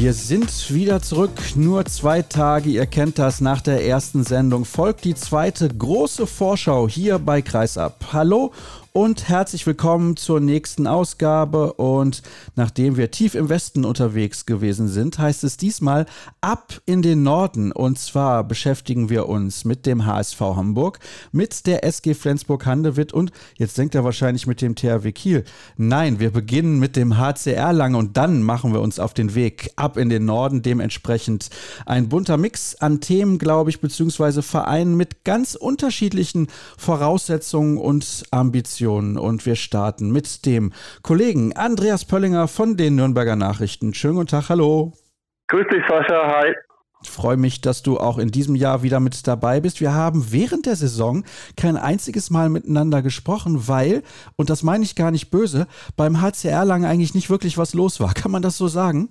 Wir sind wieder zurück, nur zwei Tage, ihr kennt das, nach der ersten Sendung folgt die zweite große Vorschau hier bei Kreisab. Hallo und herzlich willkommen zur nächsten Ausgabe. Und nachdem wir tief im Westen unterwegs gewesen sind, heißt es diesmal ab in den Norden. Und zwar beschäftigen wir uns mit dem HSV Hamburg, mit der SG Flensburg-Handewitt und jetzt denkt er wahrscheinlich mit dem THW Kiel. Nein, wir beginnen mit dem HCR Lange und dann machen wir uns auf den Weg ab in den Norden. Dementsprechend ein bunter Mix an Themen, glaube ich, beziehungsweise Vereinen mit ganz unterschiedlichen Voraussetzungen und Ambitionen. Redaktion und wir starten mit dem Kollegen Andreas Pöllinger von den Nürnberger Nachrichten. Schönen guten Tag, hallo. Grüß dich, Sascha, hi. Ich freue mich, dass du auch in diesem Jahr wieder mit dabei bist. Wir haben während der Saison kein einziges Mal miteinander gesprochen, weil, und das meine ich gar nicht böse, beim HCR lange eigentlich nicht wirklich was los war. Kann man das so sagen?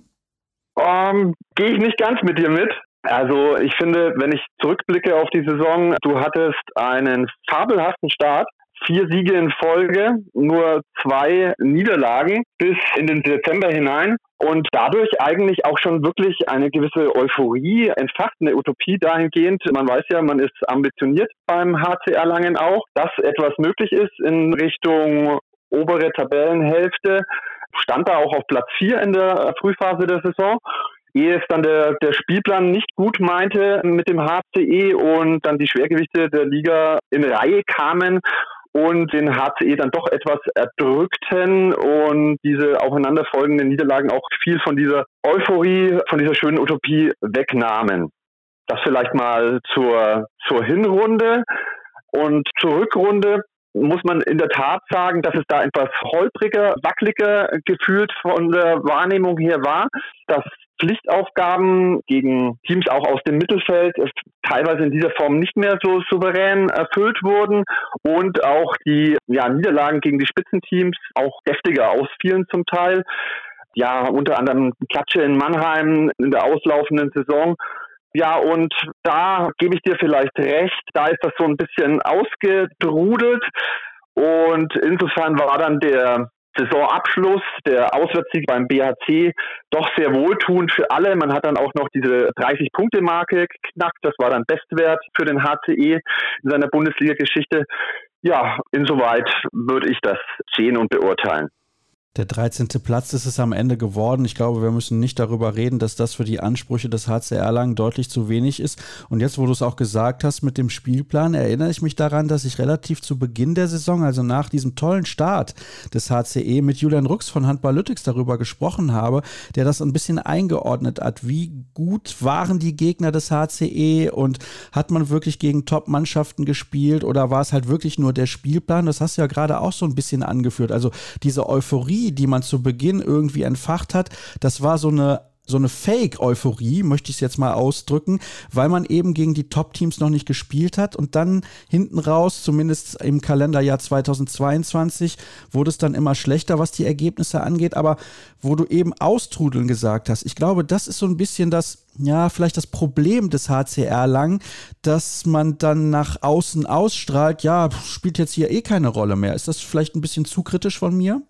Um, ähm, Gehe ich nicht ganz mit dir mit. Also ich finde, wenn ich zurückblicke auf die Saison, du hattest einen fabelhaften Start vier Siege in Folge, nur zwei Niederlagen bis in den Dezember hinein und dadurch eigentlich auch schon wirklich eine gewisse Euphorie entfacht, eine Utopie dahingehend. Man weiß ja, man ist ambitioniert beim HC Erlangen auch, dass etwas möglich ist in Richtung obere Tabellenhälfte. Stand da auch auf Platz vier in der Frühphase der Saison ehe es dann der, der Spielplan nicht gut meinte mit dem HCE und dann die Schwergewichte der Liga in Reihe kamen und den HCE dann doch etwas erdrückten und diese aufeinanderfolgenden Niederlagen auch viel von dieser Euphorie, von dieser schönen Utopie wegnahmen. Das vielleicht mal zur, zur Hinrunde und zur Rückrunde muss man in der Tat sagen, dass es da etwas holpriger, wackeliger gefühlt von der Wahrnehmung her war, dass Pflichtaufgaben gegen Teams auch aus dem Mittelfeld teilweise in dieser Form nicht mehr so souverän erfüllt wurden und auch die ja, Niederlagen gegen die Spitzenteams auch deftiger ausfielen zum Teil. Ja, unter anderem Klatsche in Mannheim in der auslaufenden Saison. Ja, und da gebe ich dir vielleicht recht, da ist das so ein bisschen ausgedrudelt. Und insofern war dann der Saisonabschluss, der Auswärtssieg beim BHC, doch sehr wohltuend für alle. Man hat dann auch noch diese 30-Punkte-Marke geknackt. Das war dann Bestwert für den HCE in seiner Bundesliga-Geschichte. Ja, insoweit würde ich das sehen und beurteilen. Der 13. Platz ist es am Ende geworden. Ich glaube, wir müssen nicht darüber reden, dass das für die Ansprüche des HCR lang deutlich zu wenig ist. Und jetzt, wo du es auch gesagt hast mit dem Spielplan, erinnere ich mich daran, dass ich relativ zu Beginn der Saison, also nach diesem tollen Start des HCE, mit Julian Rux von Handball Lüttix darüber gesprochen habe, der das ein bisschen eingeordnet hat. Wie gut waren die Gegner des HCE und hat man wirklich gegen Top-Mannschaften gespielt oder war es halt wirklich nur der Spielplan? Das hast du ja gerade auch so ein bisschen angeführt. Also diese Euphorie die man zu Beginn irgendwie entfacht hat, das war so eine so eine Fake-Euphorie, möchte ich es jetzt mal ausdrücken, weil man eben gegen die Top-Teams noch nicht gespielt hat und dann hinten raus, zumindest im Kalenderjahr 2022, wurde es dann immer schlechter, was die Ergebnisse angeht, aber wo du eben austrudeln gesagt hast, ich glaube, das ist so ein bisschen das, ja, vielleicht das Problem des HCR lang, dass man dann nach außen ausstrahlt, ja, spielt jetzt hier eh keine Rolle mehr. Ist das vielleicht ein bisschen zu kritisch von mir?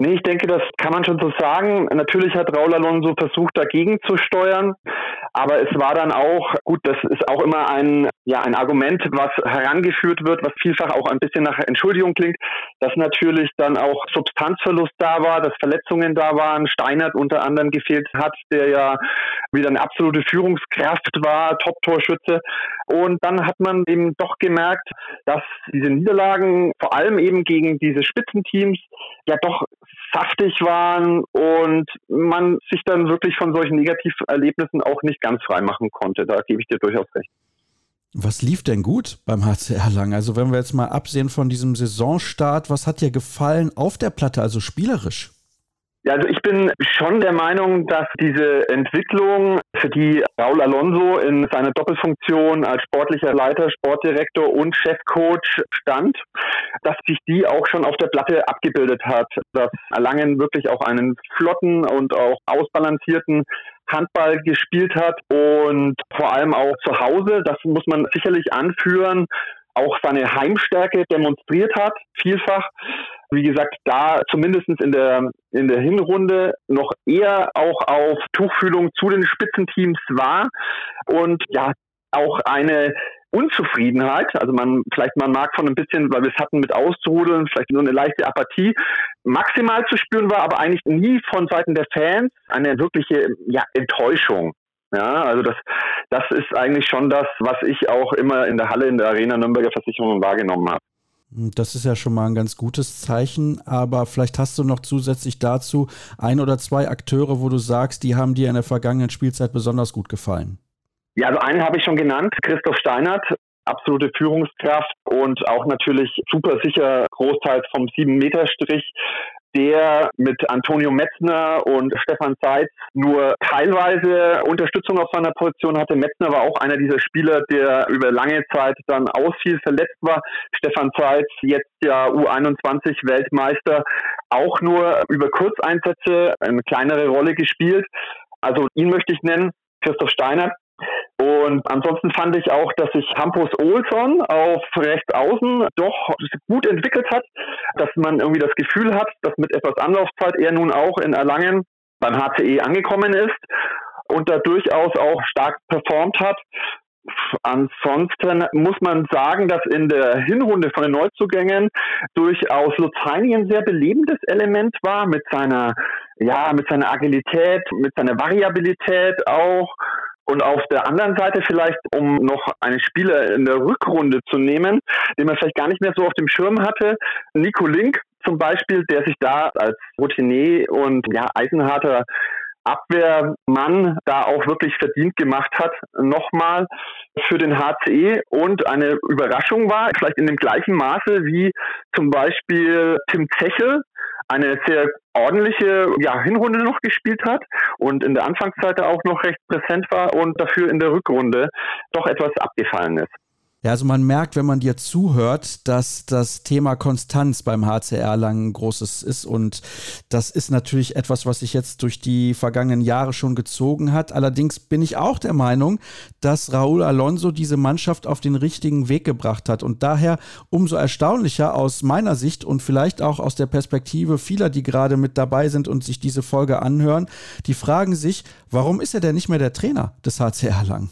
Nee, ich denke, das kann man schon so sagen. Natürlich hat Raul Alonso versucht, dagegen zu steuern. Aber es war dann auch, gut, das ist auch immer ein, ja, ein Argument, was herangeführt wird, was vielfach auch ein bisschen nach Entschuldigung klingt, dass natürlich dann auch Substanzverlust da war, dass Verletzungen da waren, Steinert unter anderem gefehlt hat, der ja wieder eine absolute Führungskraft war, Top-Torschütze. Und dann hat man eben doch gemerkt, dass diese Niederlagen vor allem eben gegen diese Spitzenteams ja doch saftig waren und man sich dann wirklich von solchen Negativerlebnissen auch nicht ganz frei machen konnte. Da gebe ich dir durchaus recht. Was lief denn gut beim HCR Lang? Also wenn wir jetzt mal absehen von diesem Saisonstart, was hat dir gefallen auf der Platte, also spielerisch? Ja, also ich bin schon der Meinung, dass diese Entwicklung, für die Raul Alonso in seiner Doppelfunktion als sportlicher Leiter, Sportdirektor und Chefcoach stand, dass sich die auch schon auf der Platte abgebildet hat, dass Erlangen wirklich auch einen flotten und auch ausbalancierten Handball gespielt hat und vor allem auch zu Hause, das muss man sicherlich anführen, auch seine Heimstärke demonstriert hat, vielfach. Wie gesagt, da zumindest in der, in der Hinrunde noch eher auch auf Tuchfühlung zu den Spitzenteams war und ja, auch eine Unzufriedenheit, also man, vielleicht man mag von ein bisschen, weil wir es hatten mit Auszurudeln, vielleicht nur eine leichte Apathie, maximal zu spüren war, aber eigentlich nie von Seiten der Fans eine wirkliche ja, Enttäuschung. Ja, also das, das ist eigentlich schon das, was ich auch immer in der Halle in der Arena Nürnberger Versicherungen wahrgenommen habe. Das ist ja schon mal ein ganz gutes Zeichen, aber vielleicht hast du noch zusätzlich dazu ein oder zwei Akteure, wo du sagst, die haben dir in der vergangenen Spielzeit besonders gut gefallen. Ja, also einen habe ich schon genannt, Christoph Steinert, absolute Führungskraft und auch natürlich super sicher großteils vom 7-Meter-Strich der mit Antonio Metzner und Stefan Seitz nur teilweise Unterstützung auf seiner Position hatte. Metzner war auch einer dieser Spieler, der über lange Zeit dann ausfiel, verletzt war. Stefan Seitz, jetzt ja U21 Weltmeister, auch nur über Kurzeinsätze eine kleinere Rolle gespielt. Also ihn möchte ich nennen. Christoph Steiner, und ansonsten fand ich auch, dass sich Hampus Olsson auf rechts außen doch gut entwickelt hat, dass man irgendwie das Gefühl hat, dass mit etwas Anlaufzeit er nun auch in Erlangen beim HCE angekommen ist und da durchaus auch stark performt hat. Ansonsten muss man sagen, dass in der Hinrunde von den Neuzugängen durchaus Lutz Heini ein sehr belebendes Element war mit seiner, ja, mit seiner Agilität, mit seiner Variabilität auch und auf der anderen Seite vielleicht, um noch einen Spieler in der Rückrunde zu nehmen, den man vielleicht gar nicht mehr so auf dem Schirm hatte, Nico Link zum Beispiel, der sich da als Routinier und ja, eisenharter Abwehrmann da auch wirklich verdient gemacht hat, nochmal für den HCE und eine Überraschung war, vielleicht in dem gleichen Maße wie zum Beispiel Tim Zechel, eine sehr ordentliche ja, Hinrunde noch gespielt hat und in der Anfangszeit auch noch recht präsent war und dafür in der Rückrunde doch etwas abgefallen ist. Ja, also man merkt, wenn man dir zuhört, dass das Thema Konstanz beim HCR lang großes ist und das ist natürlich etwas, was sich jetzt durch die vergangenen Jahre schon gezogen hat. Allerdings bin ich auch der Meinung, dass Raúl Alonso diese Mannschaft auf den richtigen Weg gebracht hat und daher umso erstaunlicher aus meiner Sicht und vielleicht auch aus der Perspektive vieler, die gerade mit dabei sind und sich diese Folge anhören, die fragen sich, warum ist er denn nicht mehr der Trainer des HCR lang?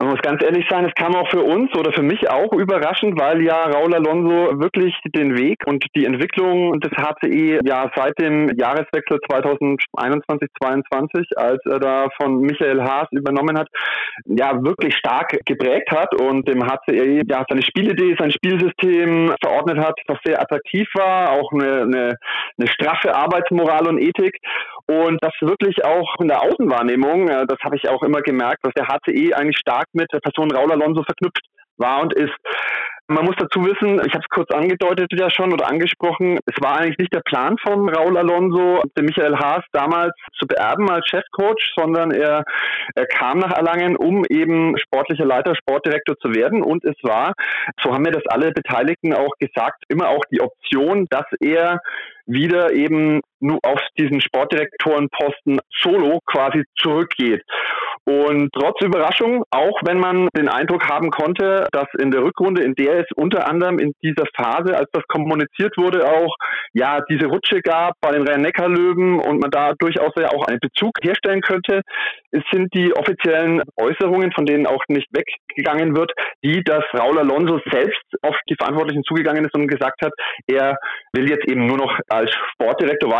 Man muss ganz ehrlich sein, es kam auch für uns oder für mich auch überraschend, weil ja Raul Alonso wirklich den Weg und die Entwicklung des HCE ja seit dem Jahreswechsel 2021-22, als er da von Michael Haas übernommen hat, ja wirklich stark geprägt hat und dem HCE ja seine Spielidee, sein Spielsystem verordnet hat, das sehr attraktiv war, auch eine, eine, eine straffe Arbeitsmoral und Ethik und das wirklich auch in der Außenwahrnehmung, äh, das habe ich auch immer gemerkt, dass der HCE eigentlich stark mit der Person Raul Alonso verknüpft war und ist. Man muss dazu wissen, ich habe es kurz angedeutet ja schon oder angesprochen, es war eigentlich nicht der Plan von Raul Alonso, den Michael Haas damals zu beerben als Chefcoach, sondern er, er kam nach Erlangen, um eben sportlicher Leiter, Sportdirektor zu werden. Und es war, so haben mir das alle Beteiligten auch gesagt, immer auch die Option, dass er wieder eben nur auf diesen Sportdirektorenposten solo quasi zurückgeht. Und trotz Überraschung, auch wenn man den Eindruck haben konnte, dass in der Rückrunde, in der es unter anderem in dieser Phase, als das kommuniziert wurde, auch ja diese Rutsche gab bei den Rhein-Neckar-Löwen und man da durchaus ja auch einen Bezug herstellen könnte, sind die offiziellen Äußerungen, von denen auch nicht weggegangen wird, die, dass Raul Alonso selbst auf die Verantwortlichen zugegangen ist und gesagt hat, er will jetzt eben nur noch als Sportdirektor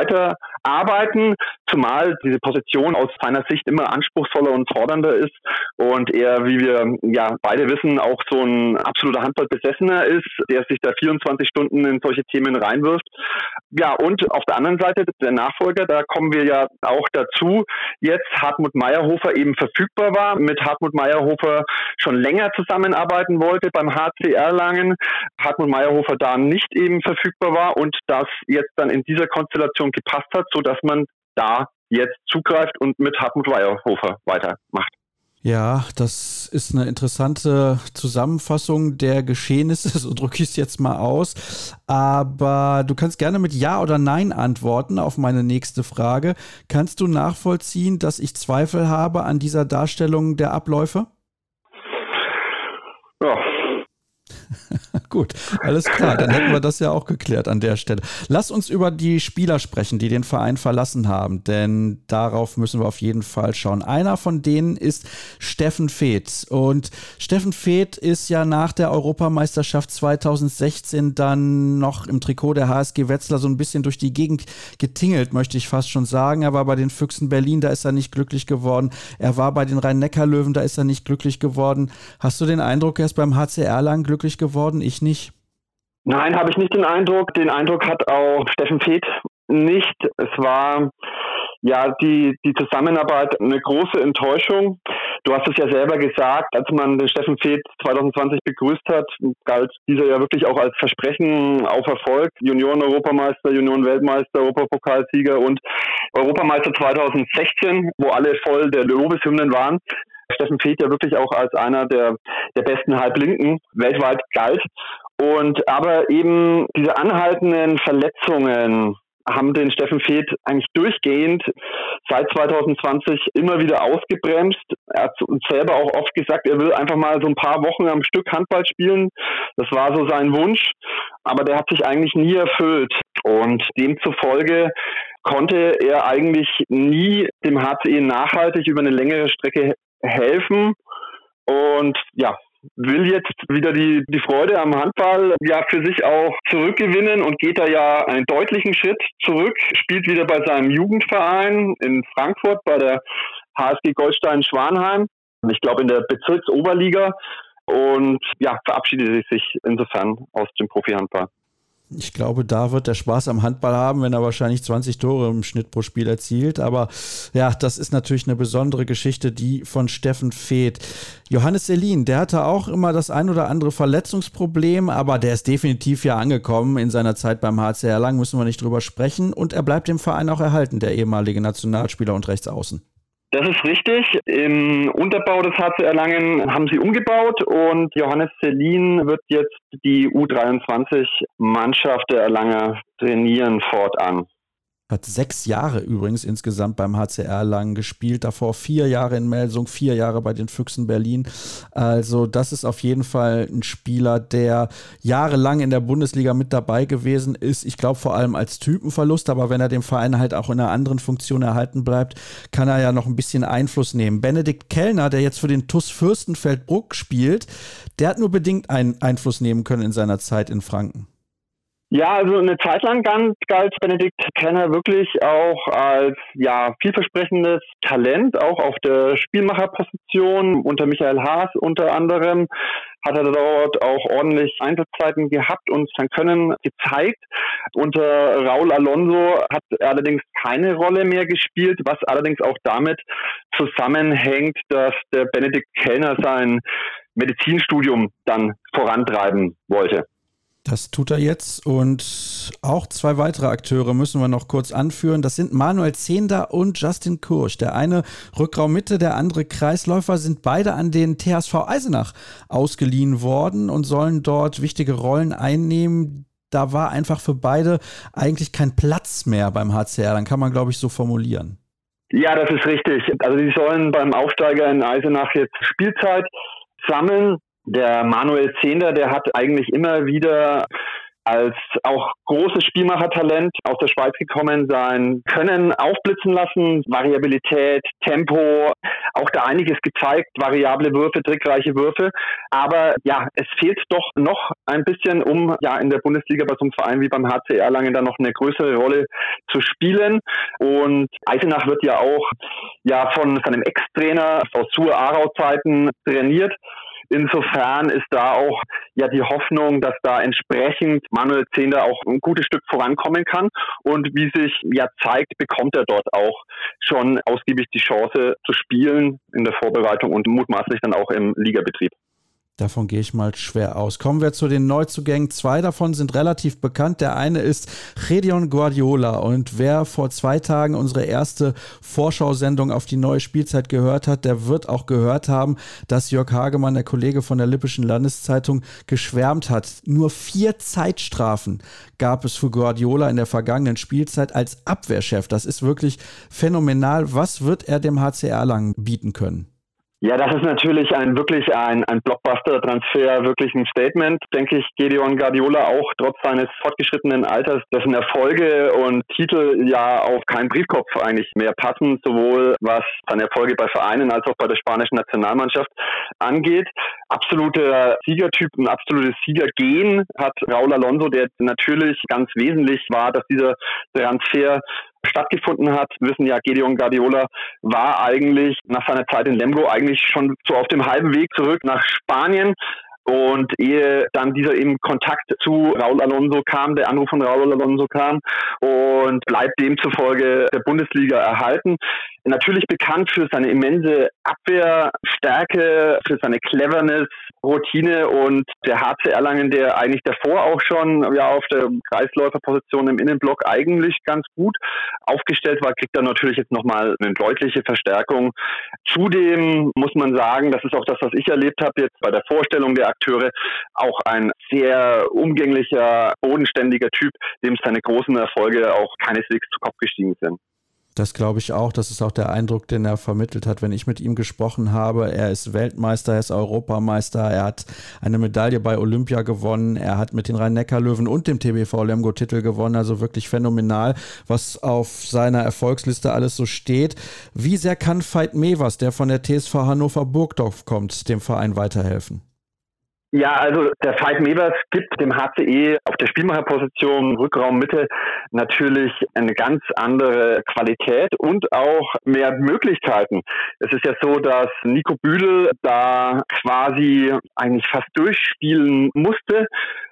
weiterarbeiten, zumal diese Position aus seiner Sicht immer anspruchsvoller und fordernder ist und er, wie wir ja beide wissen, auch so ein absoluter Handballbesessener ist, der sich da 24 Stunden in solche Themen reinwirft. Ja, und auf der anderen Seite der Nachfolger, da kommen wir ja auch dazu, jetzt Hartmut Meyerhofer eben verfügbar war, mit Hartmut Meyerhofer schon länger zusammenarbeiten wollte beim HCR Langen, Hartmut Meyerhofer da nicht eben verfügbar war und das jetzt dann in dieser Konstellation gepasst hat, sodass man da jetzt zugreift und mit Hartmut Weierhofer weitermacht. Ja, das ist eine interessante Zusammenfassung der Geschehnisse, so drücke ich es jetzt mal aus. Aber du kannst gerne mit Ja oder Nein antworten auf meine nächste Frage. Kannst du nachvollziehen, dass ich Zweifel habe an dieser Darstellung der Abläufe? Ja, Gut, alles klar. Dann hätten wir das ja auch geklärt an der Stelle. Lass uns über die Spieler sprechen, die den Verein verlassen haben, denn darauf müssen wir auf jeden Fall schauen. Einer von denen ist Steffen Feeth. Und Steffen Feeth ist ja nach der Europameisterschaft 2016 dann noch im Trikot der HSG Wetzlar so ein bisschen durch die Gegend getingelt, möchte ich fast schon sagen. Er war bei den Füchsen Berlin, da ist er nicht glücklich geworden. Er war bei den Rhein-Neckar-Löwen, da ist er nicht glücklich geworden. Hast du den Eindruck, er ist beim HCR lang glücklich geworden? Ich nicht. Nein, habe ich nicht den Eindruck. Den Eindruck hat auch Steffen Feeth nicht. Es war ja die, die Zusammenarbeit eine große Enttäuschung. Du hast es ja selber gesagt, als man den Steffen Feeth 2020 begrüßt hat, galt dieser ja wirklich auch als Versprechen auf Erfolg. Junioren-Europameister, Junioren-Weltmeister, Europapokalsieger und Europameister 2016, wo alle voll der Lobeshymnen waren. Steffen Feeth ja wirklich auch als einer der, der besten Halblinken weltweit galt. Und aber eben diese anhaltenden Verletzungen haben den Steffen Feeth eigentlich durchgehend seit 2020 immer wieder ausgebremst. Er hat uns selber auch oft gesagt, er will einfach mal so ein paar Wochen am Stück Handball spielen. Das war so sein Wunsch, aber der hat sich eigentlich nie erfüllt. Und demzufolge konnte er eigentlich nie dem HCE nachhaltig über eine längere Strecke helfen. Und ja, will jetzt wieder die, die Freude am Handball ja für sich auch zurückgewinnen und geht da ja einen deutlichen Schritt zurück, spielt wieder bei seinem Jugendverein in Frankfurt bei der HSG Goldstein Schwanheim. Ich glaube in der Bezirksoberliga und ja, verabschiedet sich insofern aus dem Profihandball. Ich glaube, da wird der Spaß am Handball haben, wenn er wahrscheinlich 20 Tore im Schnitt pro Spiel erzielt. Aber ja, das ist natürlich eine besondere Geschichte, die von Steffen Feeth. Johannes Selin, der hatte auch immer das ein oder andere Verletzungsproblem, aber der ist definitiv ja angekommen in seiner Zeit beim HCR Lang, müssen wir nicht drüber sprechen. Und er bleibt dem Verein auch erhalten, der ehemalige Nationalspieler und Rechtsaußen. Das ist richtig. Im Unterbau des HC Erlangen haben sie umgebaut und Johannes Selin wird jetzt die U23-Mannschaft der Erlanger trainieren fortan. Hat sechs Jahre übrigens insgesamt beim HCR lang gespielt. Davor vier Jahre in Melsung, vier Jahre bei den Füchsen Berlin. Also, das ist auf jeden Fall ein Spieler, der jahrelang in der Bundesliga mit dabei gewesen ist. Ich glaube vor allem als Typenverlust, aber wenn er dem Verein halt auch in einer anderen Funktion erhalten bleibt, kann er ja noch ein bisschen Einfluss nehmen. Benedikt Kellner, der jetzt für den TUS Fürstenfeldbruck spielt, der hat nur bedingt einen Einfluss nehmen können in seiner Zeit in Franken. Ja, also eine Zeit lang galt Benedikt Kenner wirklich auch als ja vielversprechendes Talent, auch auf der Spielmacherposition unter Michael Haas unter anderem hat er dort auch ordentlich Einsatzzeiten gehabt und sein Können gezeigt. Unter Raul Alonso hat er allerdings keine Rolle mehr gespielt, was allerdings auch damit zusammenhängt, dass der Benedikt Kellner sein Medizinstudium dann vorantreiben wollte. Das tut er jetzt und auch zwei weitere Akteure müssen wir noch kurz anführen. Das sind Manuel Zehnder und Justin Kursch. Der eine Rückraummitte, der andere Kreisläufer sind beide an den THSV Eisenach ausgeliehen worden und sollen dort wichtige Rollen einnehmen. Da war einfach für beide eigentlich kein Platz mehr beim HCR. Dann kann man, glaube ich, so formulieren. Ja, das ist richtig. Also die sollen beim Aufsteiger in Eisenach jetzt Spielzeit sammeln. Der Manuel Zehnder, der hat eigentlich immer wieder als auch großes Spielmachertalent aus der Schweiz gekommen sein Können aufblitzen lassen, Variabilität, Tempo, auch da einiges gezeigt, variable Würfe, trickreiche Würfe. Aber ja, es fehlt doch noch ein bisschen, um ja in der Bundesliga bei so einem Verein wie beim HC Erlangen dann noch eine größere Rolle zu spielen. Und Eisenach wird ja auch ja von seinem Ex-Trainer aus Sur-Arau-Zeiten trainiert. Insofern ist da auch ja die Hoffnung, dass da entsprechend Manuel Zehnder auch ein gutes Stück vorankommen kann. Und wie sich ja zeigt, bekommt er dort auch schon ausgiebig die Chance zu spielen in der Vorbereitung und mutmaßlich dann auch im Ligabetrieb. Davon gehe ich mal schwer aus. Kommen wir zu den Neuzugängen. Zwei davon sind relativ bekannt. Der eine ist Redion Guardiola. Und wer vor zwei Tagen unsere erste Vorschau-Sendung auf die neue Spielzeit gehört hat, der wird auch gehört haben, dass Jörg Hagemann, der Kollege von der Lippischen Landeszeitung, geschwärmt hat. Nur vier Zeitstrafen gab es für Guardiola in der vergangenen Spielzeit als Abwehrchef. Das ist wirklich phänomenal. Was wird er dem HCR lang bieten können? Ja, das ist natürlich ein wirklich ein, ein Blockbuster-Transfer, wirklich ein Statement, denke ich, Gedeon Guardiola auch trotz seines fortgeschrittenen Alters, dessen Erfolge und Titel ja auf keinen Briefkopf eigentlich mehr passen, sowohl was seine Erfolge bei Vereinen als auch bei der spanischen Nationalmannschaft angeht. Absoluter Siegertyp, ein absolutes Siegergehen hat Raul Alonso, der natürlich ganz wesentlich war, dass dieser Transfer stattgefunden hat. Wissen ja, Gedeon Guardiola war eigentlich nach seiner Zeit in Lemgo eigentlich schon so auf dem halben Weg zurück nach Spanien. Und ehe dann dieser eben Kontakt zu Raul Alonso kam, der Anruf von Raul Alonso kam und bleibt demzufolge der Bundesliga erhalten. Natürlich bekannt für seine immense Abwehrstärke, für seine Cleverness, Routine und der HC Erlangen, der eigentlich davor auch schon ja auf der Kreisläuferposition im Innenblock eigentlich ganz gut aufgestellt war, kriegt er natürlich jetzt nochmal eine deutliche Verstärkung. Zudem muss man sagen, das ist auch das, was ich erlebt habe jetzt bei der Vorstellung der Akteure, auch ein sehr umgänglicher, bodenständiger Typ, dem seine großen Erfolge auch keineswegs zu Kopf gestiegen sind. Das glaube ich auch. Das ist auch der Eindruck, den er vermittelt hat, wenn ich mit ihm gesprochen habe. Er ist Weltmeister, er ist Europameister, er hat eine Medaille bei Olympia gewonnen, er hat mit den Rhein-Neckar-Löwen und dem TBV Lemgo Titel gewonnen. Also wirklich phänomenal, was auf seiner Erfolgsliste alles so steht. Wie sehr kann Veit Mevers, der von der TSV Hannover Burgdorf kommt, dem Verein weiterhelfen? Ja, also der Veit Mevers gibt dem HCE auf der Spielmacherposition Rückraum Mitte natürlich eine ganz andere Qualität und auch mehr Möglichkeiten. Es ist ja so, dass Nico Büdel da quasi eigentlich fast durchspielen musste.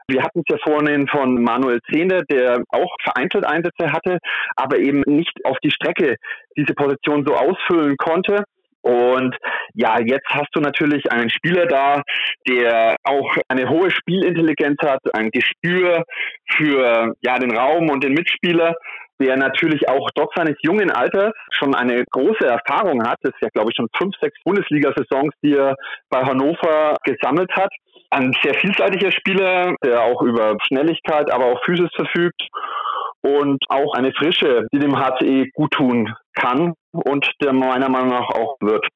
Wir hatten es ja vorhin von Manuel Zehnder, der auch vereinzelt Einsätze hatte, aber eben nicht auf die Strecke diese Position so ausfüllen konnte. Und ja, jetzt hast du natürlich einen Spieler da, der auch eine hohe Spielintelligenz hat, ein Gespür für ja den Raum und den Mitspieler, der natürlich auch trotz seines jungen Alters schon eine große Erfahrung hat. Das ist ja, glaube ich, schon fünf, sechs Bundesliga-Saisons, die er bei Hannover gesammelt hat. Ein sehr vielseitiger Spieler, der auch über Schnelligkeit, aber auch Physis verfügt und auch eine Frische, die dem HCE gut tun kann und der meiner Meinung nach auch wird.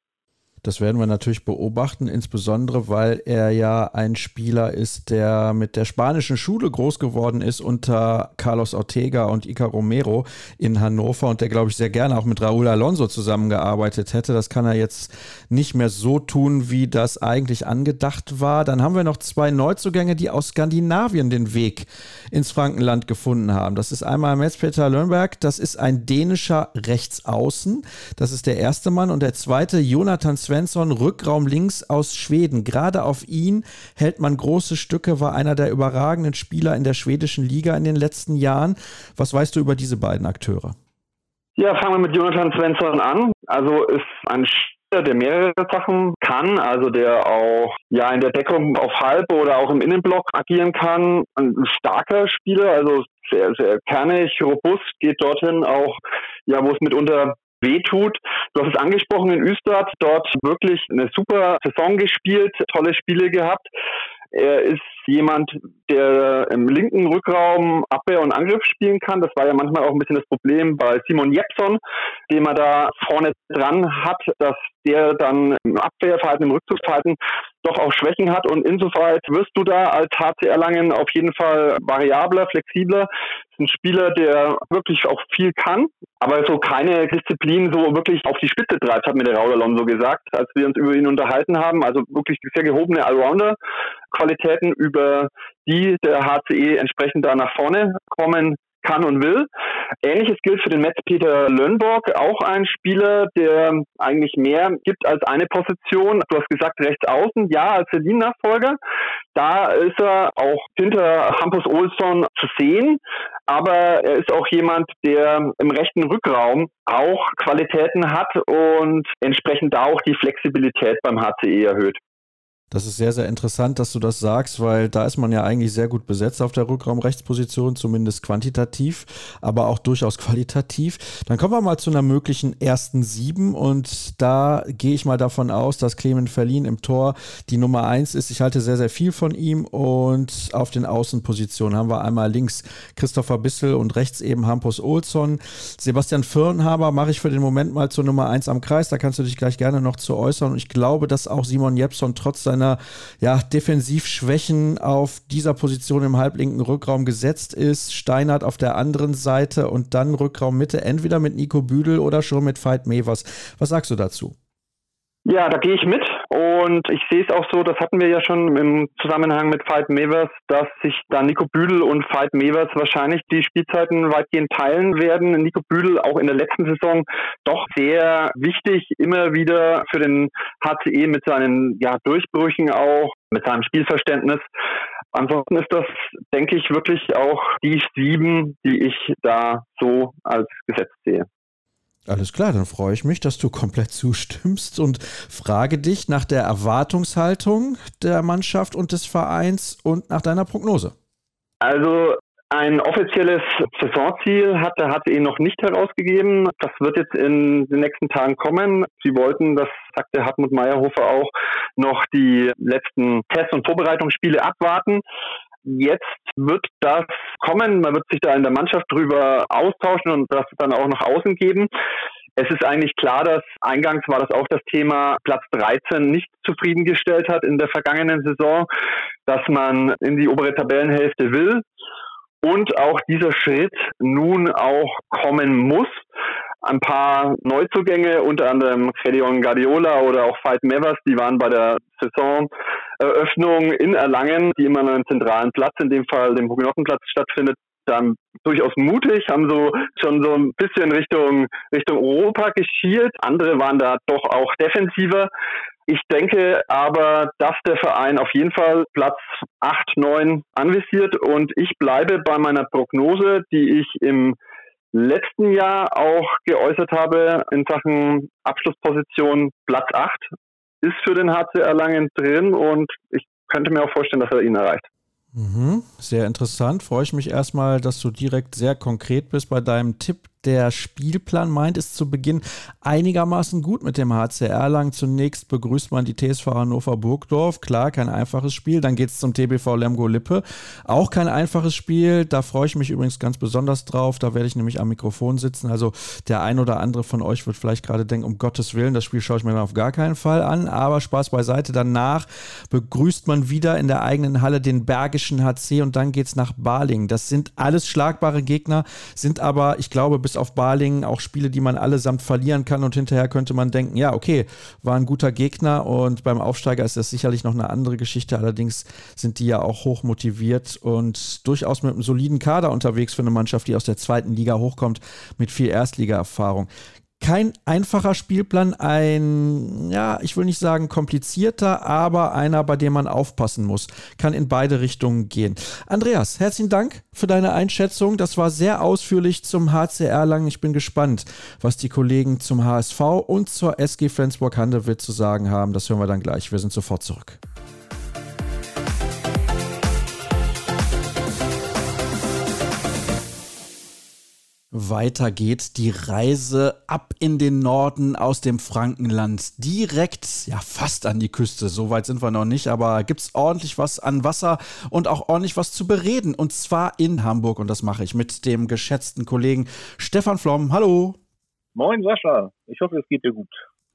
Das werden wir natürlich beobachten, insbesondere weil er ja ein Spieler ist, der mit der spanischen Schule groß geworden ist unter Carlos Ortega und Ica Romero in Hannover und der, glaube ich, sehr gerne auch mit Raúl Alonso zusammengearbeitet hätte. Das kann er jetzt nicht mehr so tun, wie das eigentlich angedacht war. Dann haben wir noch zwei Neuzugänge, die aus Skandinavien den Weg ins Frankenland gefunden haben. Das ist einmal Mets-Peter Lönnberg, das ist ein dänischer Rechtsaußen. Das ist der erste Mann und der zweite Jonathan Sven Svensson, Rückraum links aus Schweden. Gerade auf ihn hält man große Stücke, war einer der überragenden Spieler in der schwedischen Liga in den letzten Jahren. Was weißt du über diese beiden Akteure? Ja, fangen wir mit Jonathan Svensson an. Also ist ein Spieler, der mehrere Sachen kann, also der auch ja in der Deckung auf Halb oder auch im Innenblock agieren kann. Ein starker Spieler, also sehr, sehr kernig, robust, geht dorthin auch, ja, wo es mitunter wehtut. Du hast es angesprochen in Österreich, dort wirklich eine super Saison gespielt, tolle Spiele gehabt. Er ist jemand, der im linken Rückraum Abwehr und Angriff spielen kann. Das war ja manchmal auch ein bisschen das Problem bei Simon Jepson, den man da vorne dran hat, dass der dann im Abwehrverhalten, im Rückzugsverhalten doch auch Schwächen hat und insoweit wirst du da als HC Erlangen auf jeden Fall variabler, flexibler. Ist ein Spieler, der wirklich auch viel kann, aber so keine Disziplin so wirklich auf die Spitze treibt, hat mir der Raul Alonso gesagt, als wir uns über ihn unterhalten haben. Also wirklich sehr gehobene Allrounder-Qualitäten, über die der HCE entsprechend da nach vorne kommen kann und will. Ähnliches gilt für den Metz Peter Lönnborg, auch ein Spieler, der eigentlich mehr gibt als eine Position. Du hast gesagt, rechts außen, ja, als Berlin-Nachfolger. Da ist er auch hinter Hampus Olsson zu sehen, aber er ist auch jemand, der im rechten Rückraum auch Qualitäten hat und entsprechend da auch die Flexibilität beim HCE erhöht. Das ist sehr, sehr interessant, dass du das sagst, weil da ist man ja eigentlich sehr gut besetzt auf der Rückraumrechtsposition, zumindest quantitativ, aber auch durchaus qualitativ. Dann kommen wir mal zu einer möglichen ersten Sieben und da gehe ich mal davon aus, dass Clement Verlin im Tor die Nummer eins ist. Ich halte sehr, sehr viel von ihm und auf den Außenpositionen haben wir einmal links Christopher Bissel und rechts eben Hampus Olsson. Sebastian Firnhaber mache ich für den Moment mal zur Nummer eins am Kreis, da kannst du dich gleich gerne noch zu äußern und ich glaube, dass auch Simon Jepson trotz seiner seiner ja, Defensivschwächen auf dieser Position im halblinken Rückraum gesetzt ist. Steinert auf der anderen Seite und dann Rückraum Mitte, entweder mit Nico Büdel oder schon mit Veit Mevers. Was sagst du dazu? Ja, da gehe ich mit und ich sehe es auch so, das hatten wir ja schon im Zusammenhang mit Veit Mevers, dass sich da Nico Büdel und Veit Mevers wahrscheinlich die Spielzeiten weitgehend teilen werden. Nico Büdel auch in der letzten Saison doch sehr wichtig, immer wieder für den HCE mit seinen ja, Durchbrüchen auch, mit seinem Spielverständnis. Ansonsten ist das, denke ich, wirklich auch die sieben, die ich da so als gesetzt sehe. Alles klar, dann freue ich mich, dass du komplett zustimmst und frage dich nach der Erwartungshaltung der Mannschaft und des Vereins und nach deiner Prognose. Also ein offizielles Saisonziel hat der HCE noch nicht herausgegeben. Das wird jetzt in den nächsten Tagen kommen. Sie wollten, das sagte Hartmut Meyerhofer auch, noch die letzten Test- und Vorbereitungsspiele abwarten. Jetzt wird das kommen. Man wird sich da in der Mannschaft drüber austauschen und das dann auch nach außen geben. Es ist eigentlich klar, dass eingangs war das auch das Thema Platz 13 nicht zufriedengestellt hat in der vergangenen Saison, dass man in die obere Tabellenhälfte will und auch dieser Schritt nun auch kommen muss. Ein paar Neuzugänge, unter anderem Gedion Guardiola oder auch Veit Mevers, die waren bei der Saisoneröffnung in Erlangen, die immer an einem zentralen Platz, in dem Fall dem Hugenottenplatz stattfindet, dann durchaus mutig, haben so schon so ein bisschen Richtung Richtung Europa geschielt. Andere waren da doch auch defensiver. Ich denke aber, dass der Verein auf jeden Fall Platz 8, 9 anvisiert und ich bleibe bei meiner Prognose, die ich im letzten Jahr auch geäußert habe in Sachen Abschlussposition Platz 8 ist für den HC Erlangen drin und ich könnte mir auch vorstellen, dass er ihn erreicht. Mhm, sehr interessant. Freue ich mich erstmal, dass du direkt sehr konkret bist bei deinem Tipp der Spielplan meint es zu Beginn einigermaßen gut mit dem HCR Erlangen. Zunächst begrüßt man die TSV Hannover Burgdorf. Klar, kein einfaches Spiel. Dann geht es zum TBV Lemgo Lippe. Auch kein einfaches Spiel. Da freue ich mich übrigens ganz besonders drauf. Da werde ich nämlich am Mikrofon sitzen. Also der ein oder andere von euch wird vielleicht gerade denken, um Gottes Willen, das Spiel schaue ich mir auf gar keinen Fall an. Aber Spaß beiseite. Danach begrüßt man wieder in der eigenen Halle den Bergischen HC und dann geht es nach Baling. Das sind alles schlagbare Gegner, sind aber, ich glaube, bis bis auf Balingen auch Spiele, die man allesamt verlieren kann. Und hinterher könnte man denken, ja, okay, war ein guter Gegner. Und beim Aufsteiger ist das sicherlich noch eine andere Geschichte. Allerdings sind die ja auch hoch motiviert und durchaus mit einem soliden Kader unterwegs für eine Mannschaft, die aus der zweiten Liga hochkommt mit viel Erstliga-Erfahrung kein einfacher Spielplan, ein, ja, ich will nicht sagen komplizierter, aber einer, bei dem man aufpassen muss. Kann in beide Richtungen gehen. Andreas, herzlichen Dank für deine Einschätzung. Das war sehr ausführlich zum HCR lang. Ich bin gespannt, was die Kollegen zum HSV und zur SG Flensburg-Handewitt zu sagen haben. Das hören wir dann gleich. Wir sind sofort zurück. Weiter geht die Reise ab in den Norden aus dem Frankenland. Direkt, ja, fast an die Küste. So weit sind wir noch nicht, aber gibt es ordentlich was an Wasser und auch ordentlich was zu bereden. Und zwar in Hamburg. Und das mache ich mit dem geschätzten Kollegen Stefan Flom. Hallo. Moin Sascha. Ich hoffe, es geht dir gut.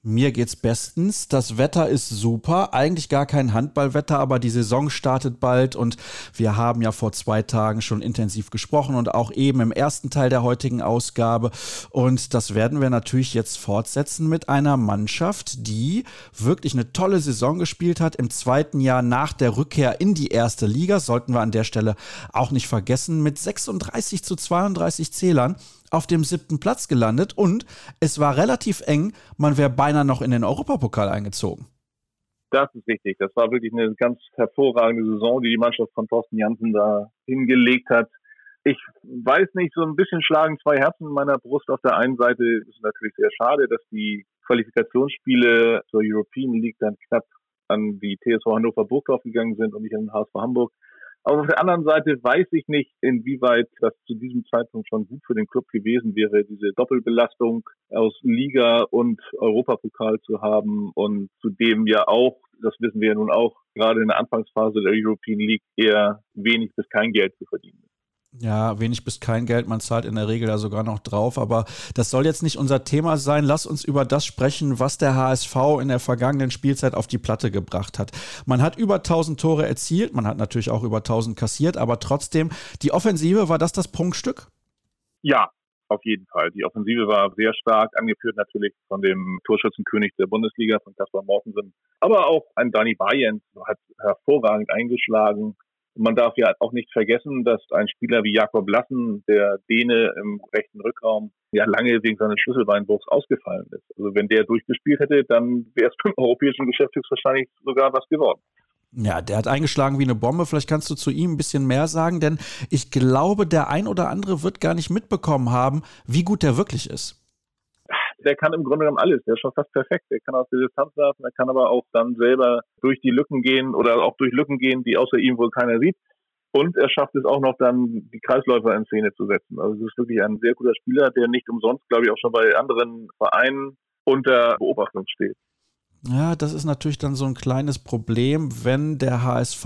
Mir geht's bestens. Das Wetter ist super. Eigentlich gar kein Handballwetter, aber die Saison startet bald und wir haben ja vor zwei Tagen schon intensiv gesprochen und auch eben im ersten Teil der heutigen Ausgabe. Und das werden wir natürlich jetzt fortsetzen mit einer Mannschaft, die wirklich eine tolle Saison gespielt hat. Im zweiten Jahr nach der Rückkehr in die erste Liga, sollten wir an der Stelle auch nicht vergessen, mit 36 zu 32 Zählern auf dem siebten Platz gelandet und es war relativ eng. Man wäre beinahe noch in den Europapokal eingezogen. Das ist richtig. Das war wirklich eine ganz hervorragende Saison, die die Mannschaft von Thorsten Janssen da hingelegt hat. Ich weiß nicht, so ein bisschen schlagen zwei Herzen in meiner Brust. Auf der einen Seite ist es natürlich sehr schade, dass die Qualifikationsspiele zur European League dann knapp an die TSV Hannover Burgdorf gegangen sind und nicht an den HSV Hamburg. Aber auf der anderen Seite weiß ich nicht, inwieweit das zu diesem Zeitpunkt schon gut für den Club gewesen wäre, diese Doppelbelastung aus Liga und Europapokal zu haben und zudem ja auch, das wissen wir ja nun auch, gerade in der Anfangsphase der European League eher wenig bis kein Geld zu verdienen. Ja, wenig bis kein Geld, man zahlt in der Regel da sogar noch drauf, aber das soll jetzt nicht unser Thema sein. Lass uns über das sprechen, was der HSV in der vergangenen Spielzeit auf die Platte gebracht hat. Man hat über 1000 Tore erzielt, man hat natürlich auch über 1000 kassiert, aber trotzdem, die Offensive, war das das Prunkstück? Ja, auf jeden Fall. Die Offensive war sehr stark, angeführt natürlich von dem Torschützenkönig der Bundesliga, von Kaspar Mortensen. Aber auch ein Dani Bayern hat hervorragend eingeschlagen man darf ja auch nicht vergessen, dass ein Spieler wie Jakob Lassen, der Däne im rechten Rückraum, ja lange wegen seines Schlüsselbeinbruchs ausgefallen ist. Also wenn der durchgespielt hätte, dann wäre es beim europäischen Geschäft wahrscheinlich sogar was geworden. Ja, der hat eingeschlagen wie eine Bombe. Vielleicht kannst du zu ihm ein bisschen mehr sagen, denn ich glaube, der ein oder andere wird gar nicht mitbekommen haben, wie gut der wirklich ist der kann im Grunde genommen alles. Der ist schon fast perfekt. Der kann aus der Distanz werfen, er kann aber auch dann selber durch die Lücken gehen oder auch durch Lücken gehen, die außer ihm wohl keiner sieht. Und er schafft es auch noch dann, die Kreisläufer in Szene zu setzen. Also es ist wirklich ein sehr guter Spieler, der nicht umsonst, glaube ich, auch schon bei anderen Vereinen unter Beobachtung steht. Ja, das ist natürlich dann so ein kleines Problem, wenn der HSV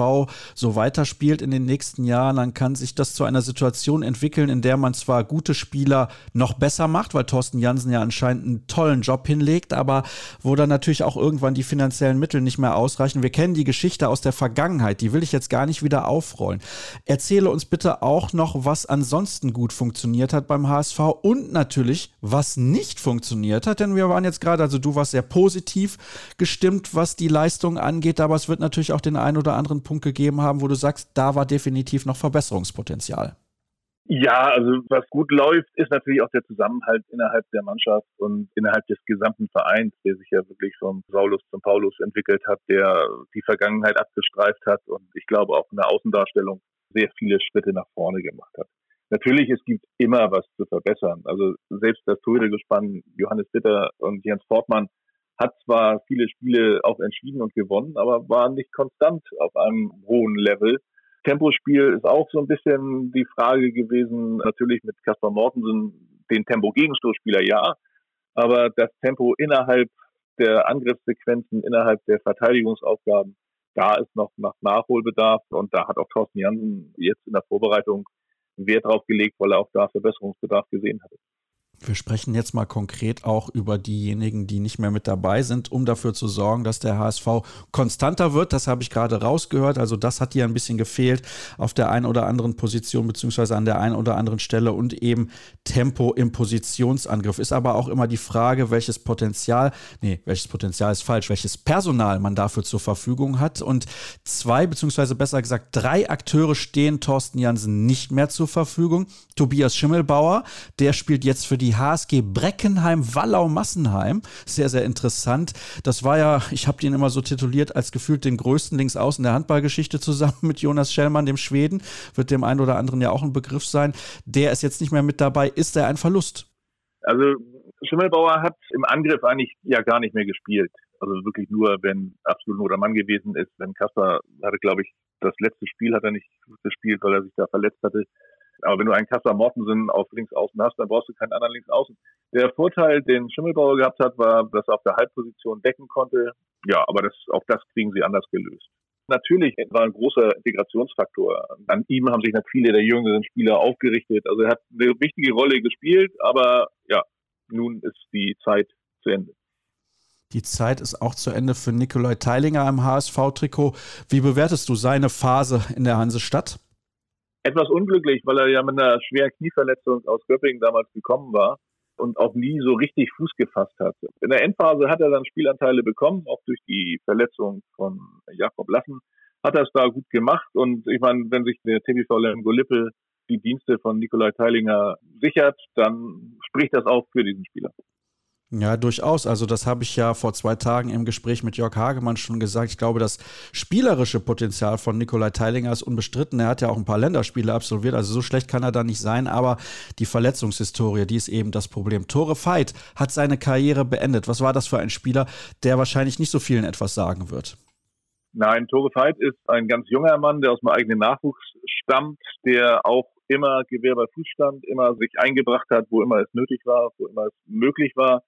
so weiterspielt in den nächsten Jahren, dann kann sich das zu einer Situation entwickeln, in der man zwar gute Spieler noch besser macht, weil Thorsten Jansen ja anscheinend einen tollen Job hinlegt, aber wo dann natürlich auch irgendwann die finanziellen Mittel nicht mehr ausreichen. Wir kennen die Geschichte aus der Vergangenheit, die will ich jetzt gar nicht wieder aufrollen. Erzähle uns bitte auch noch, was ansonsten gut funktioniert hat beim HSV und natürlich, was nicht funktioniert hat, denn wir waren jetzt gerade, also du warst sehr positiv gestimmt, was die Leistung angeht, aber es wird natürlich auch den einen oder anderen Punkt gegeben haben, wo du sagst, da war definitiv noch Verbesserungspotenzial. Ja, also was gut läuft, ist natürlich auch der Zusammenhalt innerhalb der Mannschaft und innerhalb des gesamten Vereins, der sich ja wirklich vom Saulus zum Paulus entwickelt hat, der die Vergangenheit abgestreift hat und ich glaube auch in der Außendarstellung sehr viele Schritte nach vorne gemacht hat. Natürlich, es gibt immer was zu verbessern. Also selbst das Torhütergespann Johannes Bitter und Jens Fortmann hat zwar viele Spiele auch entschieden und gewonnen, aber war nicht konstant auf einem hohen Level. Tempospiel ist auch so ein bisschen die Frage gewesen, natürlich mit Kaspar Mortensen, den Tempo-Gegenstoßspieler ja, aber das Tempo innerhalb der Angriffssequenzen, innerhalb der Verteidigungsaufgaben, da ist noch nach Nachholbedarf und da hat auch Thorsten Jansen jetzt in der Vorbereitung Wert drauf gelegt, weil er auch da Verbesserungsbedarf gesehen hatte. Wir sprechen jetzt mal konkret auch über diejenigen, die nicht mehr mit dabei sind, um dafür zu sorgen, dass der HSV konstanter wird. Das habe ich gerade rausgehört. Also das hat hier ein bisschen gefehlt auf der einen oder anderen Position beziehungsweise an der einen oder anderen Stelle und eben Tempo im Positionsangriff. Ist aber auch immer die Frage, welches Potenzial, nee, welches Potenzial ist falsch, welches Personal man dafür zur Verfügung hat. Und zwei, beziehungsweise besser gesagt drei Akteure stehen Thorsten Jansen nicht mehr zur Verfügung. Tobias Schimmelbauer, der spielt jetzt für die die HSG Breckenheim-Wallau-Massenheim. Sehr, sehr interessant. Das war ja, ich habe den immer so tituliert, als gefühlt den größten Linksaußen der Handballgeschichte zusammen mit Jonas Schellmann, dem Schweden. Wird dem einen oder anderen ja auch ein Begriff sein. Der ist jetzt nicht mehr mit dabei. Ist er ein Verlust? Also Schimmelbauer hat im Angriff eigentlich ja gar nicht mehr gespielt. Also wirklich nur, wenn absolut nur der Mann gewesen ist. Wenn Kasper hatte, glaube ich, das letzte Spiel hat er nicht gespielt, weil er sich da verletzt hatte. Aber wenn du einen Kasper Mortensen auf links außen hast, dann brauchst du keinen anderen links außen. Der Vorteil, den Schimmelbauer gehabt hat, war, dass er auf der Halbposition decken konnte. Ja, aber das, auch das kriegen sie anders gelöst. Natürlich war ein großer Integrationsfaktor. An ihm haben sich viele der jüngeren Spieler aufgerichtet. Also er hat eine wichtige Rolle gespielt, aber ja, nun ist die Zeit zu Ende. Die Zeit ist auch zu Ende für Nikolai Teilinger im HSV-Trikot. Wie bewertest du seine Phase in der Hansestadt? Etwas unglücklich, weil er ja mit einer schweren Knieverletzung aus Göppingen damals gekommen war und auch nie so richtig Fuß gefasst hat. In der Endphase hat er dann Spielanteile bekommen, auch durch die Verletzung von Jakob Lassen. Hat er es da gut gemacht und ich meine, wenn sich der TBV Lemgo Lippe die Dienste von Nikolai Teilinger sichert, dann spricht das auch für diesen Spieler. Ja, durchaus. Also das habe ich ja vor zwei Tagen im Gespräch mit Jörg Hagemann schon gesagt. Ich glaube, das spielerische Potenzial von Nikolai Teilinger ist unbestritten. Er hat ja auch ein paar Länderspiele absolviert, also so schlecht kann er da nicht sein. Aber die Verletzungshistorie, die ist eben das Problem. Tore Veit hat seine Karriere beendet. Was war das für ein Spieler, der wahrscheinlich nicht so vielen etwas sagen wird? Nein, Tore Veit ist ein ganz junger Mann, der aus dem eigenen Nachwuchs stammt, der auch immer Gewehr bei Fuß stand, immer sich eingebracht hat, wo immer es nötig war, wo immer es möglich war.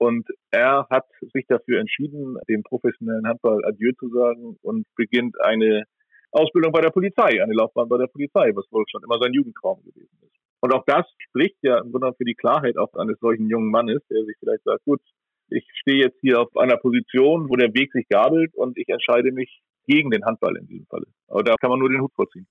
Und er hat sich dafür entschieden, dem professionellen Handball Adieu zu sagen und beginnt eine Ausbildung bei der Polizei, eine Laufbahn bei der Polizei, was wohl schon immer sein Jugendtraum gewesen ist. Und auch das spricht ja im Grunde für die Klarheit auch eines solchen jungen Mannes, der sich vielleicht sagt, gut, ich stehe jetzt hier auf einer Position, wo der Weg sich gabelt und ich entscheide mich gegen den Handball in diesem Falle. Aber da kann man nur den Hut vorziehen.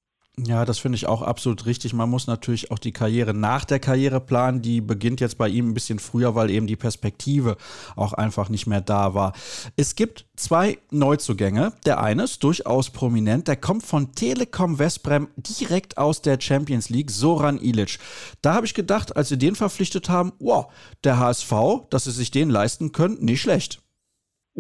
Ja, das finde ich auch absolut richtig. Man muss natürlich auch die Karriere nach der Karriere planen. Die beginnt jetzt bei ihm ein bisschen früher, weil eben die Perspektive auch einfach nicht mehr da war. Es gibt zwei Neuzugänge. Der eine ist durchaus prominent. Der kommt von Telekom Westbrem direkt aus der Champions League, Soran Ilic. Da habe ich gedacht, als sie den verpflichtet haben, wow, der HSV, dass sie sich den leisten können, nicht schlecht.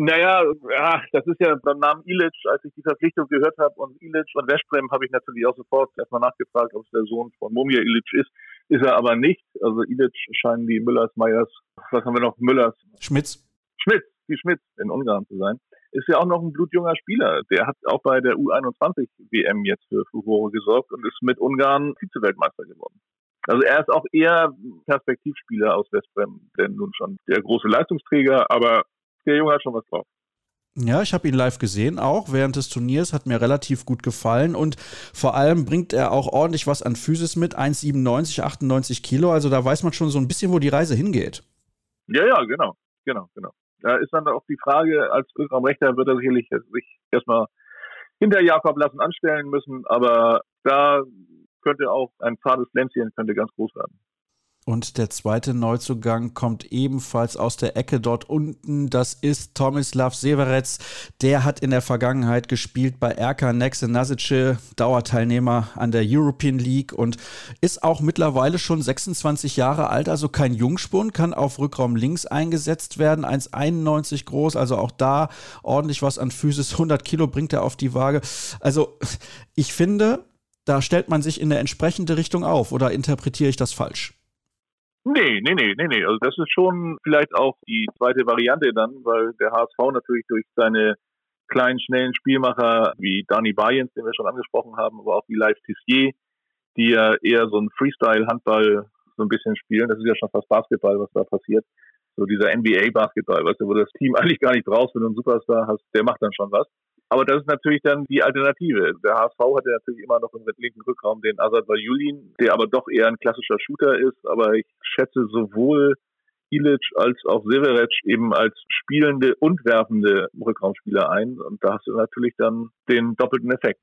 Naja, ja, das ist ja beim Namen Ilic, als ich die Verpflichtung gehört habe und Ilic und Westbrem habe ich natürlich auch sofort erstmal nachgefragt, ob es der Sohn von Momir Ilic ist. Ist er aber nicht. Also Ilic scheinen die Müllers, Meyers, was haben wir noch? Müllers. Schmitz. Schmitz, die Schmitz in Ungarn zu sein. Ist ja auch noch ein blutjunger Spieler. Der hat auch bei der U21 WM jetzt für Furore gesorgt und ist mit Ungarn Vize-Weltmeister geworden. Also er ist auch eher Perspektivspieler aus Westbrem, denn nun schon der große Leistungsträger, aber der Junge hat schon was drauf. Ja, ich habe ihn live gesehen, auch während des Turniers, hat mir relativ gut gefallen und vor allem bringt er auch ordentlich was an Physis mit, 1,97, 98 Kilo, also da weiß man schon so ein bisschen, wo die Reise hingeht. Ja, ja, genau, genau, genau. Da ist dann auch die Frage, als Rückraumrechter wird er sicherlich sich erstmal hinter Jakob lassen anstellen müssen, aber da könnte auch ein fades Länzchen könnte ganz groß werden. Und der zweite Neuzugang kommt ebenfalls aus der Ecke dort unten. Das ist Tomislav Severec. Der hat in der Vergangenheit gespielt bei RK Nasice, Dauerteilnehmer an der European League und ist auch mittlerweile schon 26 Jahre alt, also kein Jungspund, kann auf Rückraum links eingesetzt werden, 1,91 groß, also auch da ordentlich was an Physis, 100 Kilo bringt er auf die Waage. Also ich finde, da stellt man sich in eine entsprechende Richtung auf oder interpretiere ich das falsch? Nee, nee, nee, nee, nee. Also das ist schon vielleicht auch die zweite Variante dann, weil der HSV natürlich durch seine kleinen, schnellen Spielmacher wie Dani Bayens, den wir schon angesprochen haben, aber auch wie Live Tissier, die ja eher so ein Freestyle-Handball so ein bisschen spielen. Das ist ja schon fast Basketball, was da passiert. So dieser NBA-Basketball, weißt du, wo das Team eigentlich gar nicht wenn du einen Superstar hast, der macht dann schon was. Aber das ist natürlich dann die Alternative. Der HSV hatte natürlich immer noch im linken Rückraum den Azad Julin, der aber doch eher ein klassischer Shooter ist. Aber ich schätze sowohl Ilic als auch Severec eben als spielende und werfende Rückraumspieler ein. Und da hast du natürlich dann den doppelten Effekt.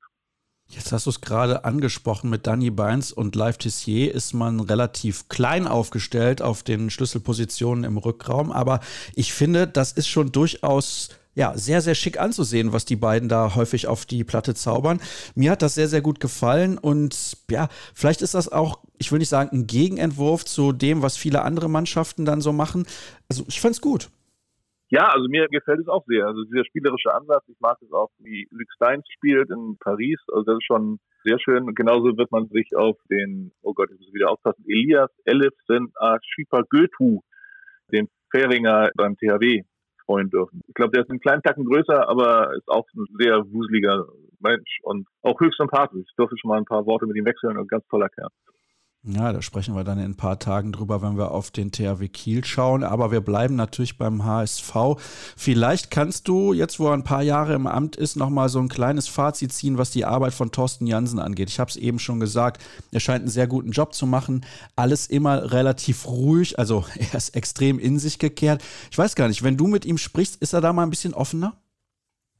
Jetzt hast du es gerade angesprochen, mit Danny Beins und Live Tissier ist man relativ klein aufgestellt auf den Schlüsselpositionen im Rückraum, aber ich finde, das ist schon durchaus ja, sehr, sehr schick anzusehen, was die beiden da häufig auf die Platte zaubern. Mir hat das sehr, sehr gut gefallen und ja, vielleicht ist das auch, ich will nicht sagen, ein Gegenentwurf zu dem, was viele andere Mannschaften dann so machen. Also ich fand's gut. Ja, also mir gefällt es auch sehr. Also dieser spielerische Ansatz, ich mag es auch, wie Luc Steins spielt in Paris. Also das ist schon sehr schön. Und genauso wird man sich auf den, oh Gott, ich muss wieder aufpassen, Elias Elifsen Ashipa Götu, den Fähringer beim THW freuen dürfen. Ich glaube, der ist einen kleinen Tacken größer, aber ist auch ein sehr wuseliger Mensch und auch höchst sympathisch. Ich durfte schon mal ein paar Worte mit ihm wechseln und ganz toller Kerl. Ja, da sprechen wir dann in ein paar Tagen drüber, wenn wir auf den THW Kiel schauen. Aber wir bleiben natürlich beim HSV. Vielleicht kannst du, jetzt wo er ein paar Jahre im Amt ist, nochmal so ein kleines Fazit ziehen, was die Arbeit von Thorsten Jansen angeht. Ich habe es eben schon gesagt, er scheint einen sehr guten Job zu machen. Alles immer relativ ruhig, also er ist extrem in sich gekehrt. Ich weiß gar nicht, wenn du mit ihm sprichst, ist er da mal ein bisschen offener?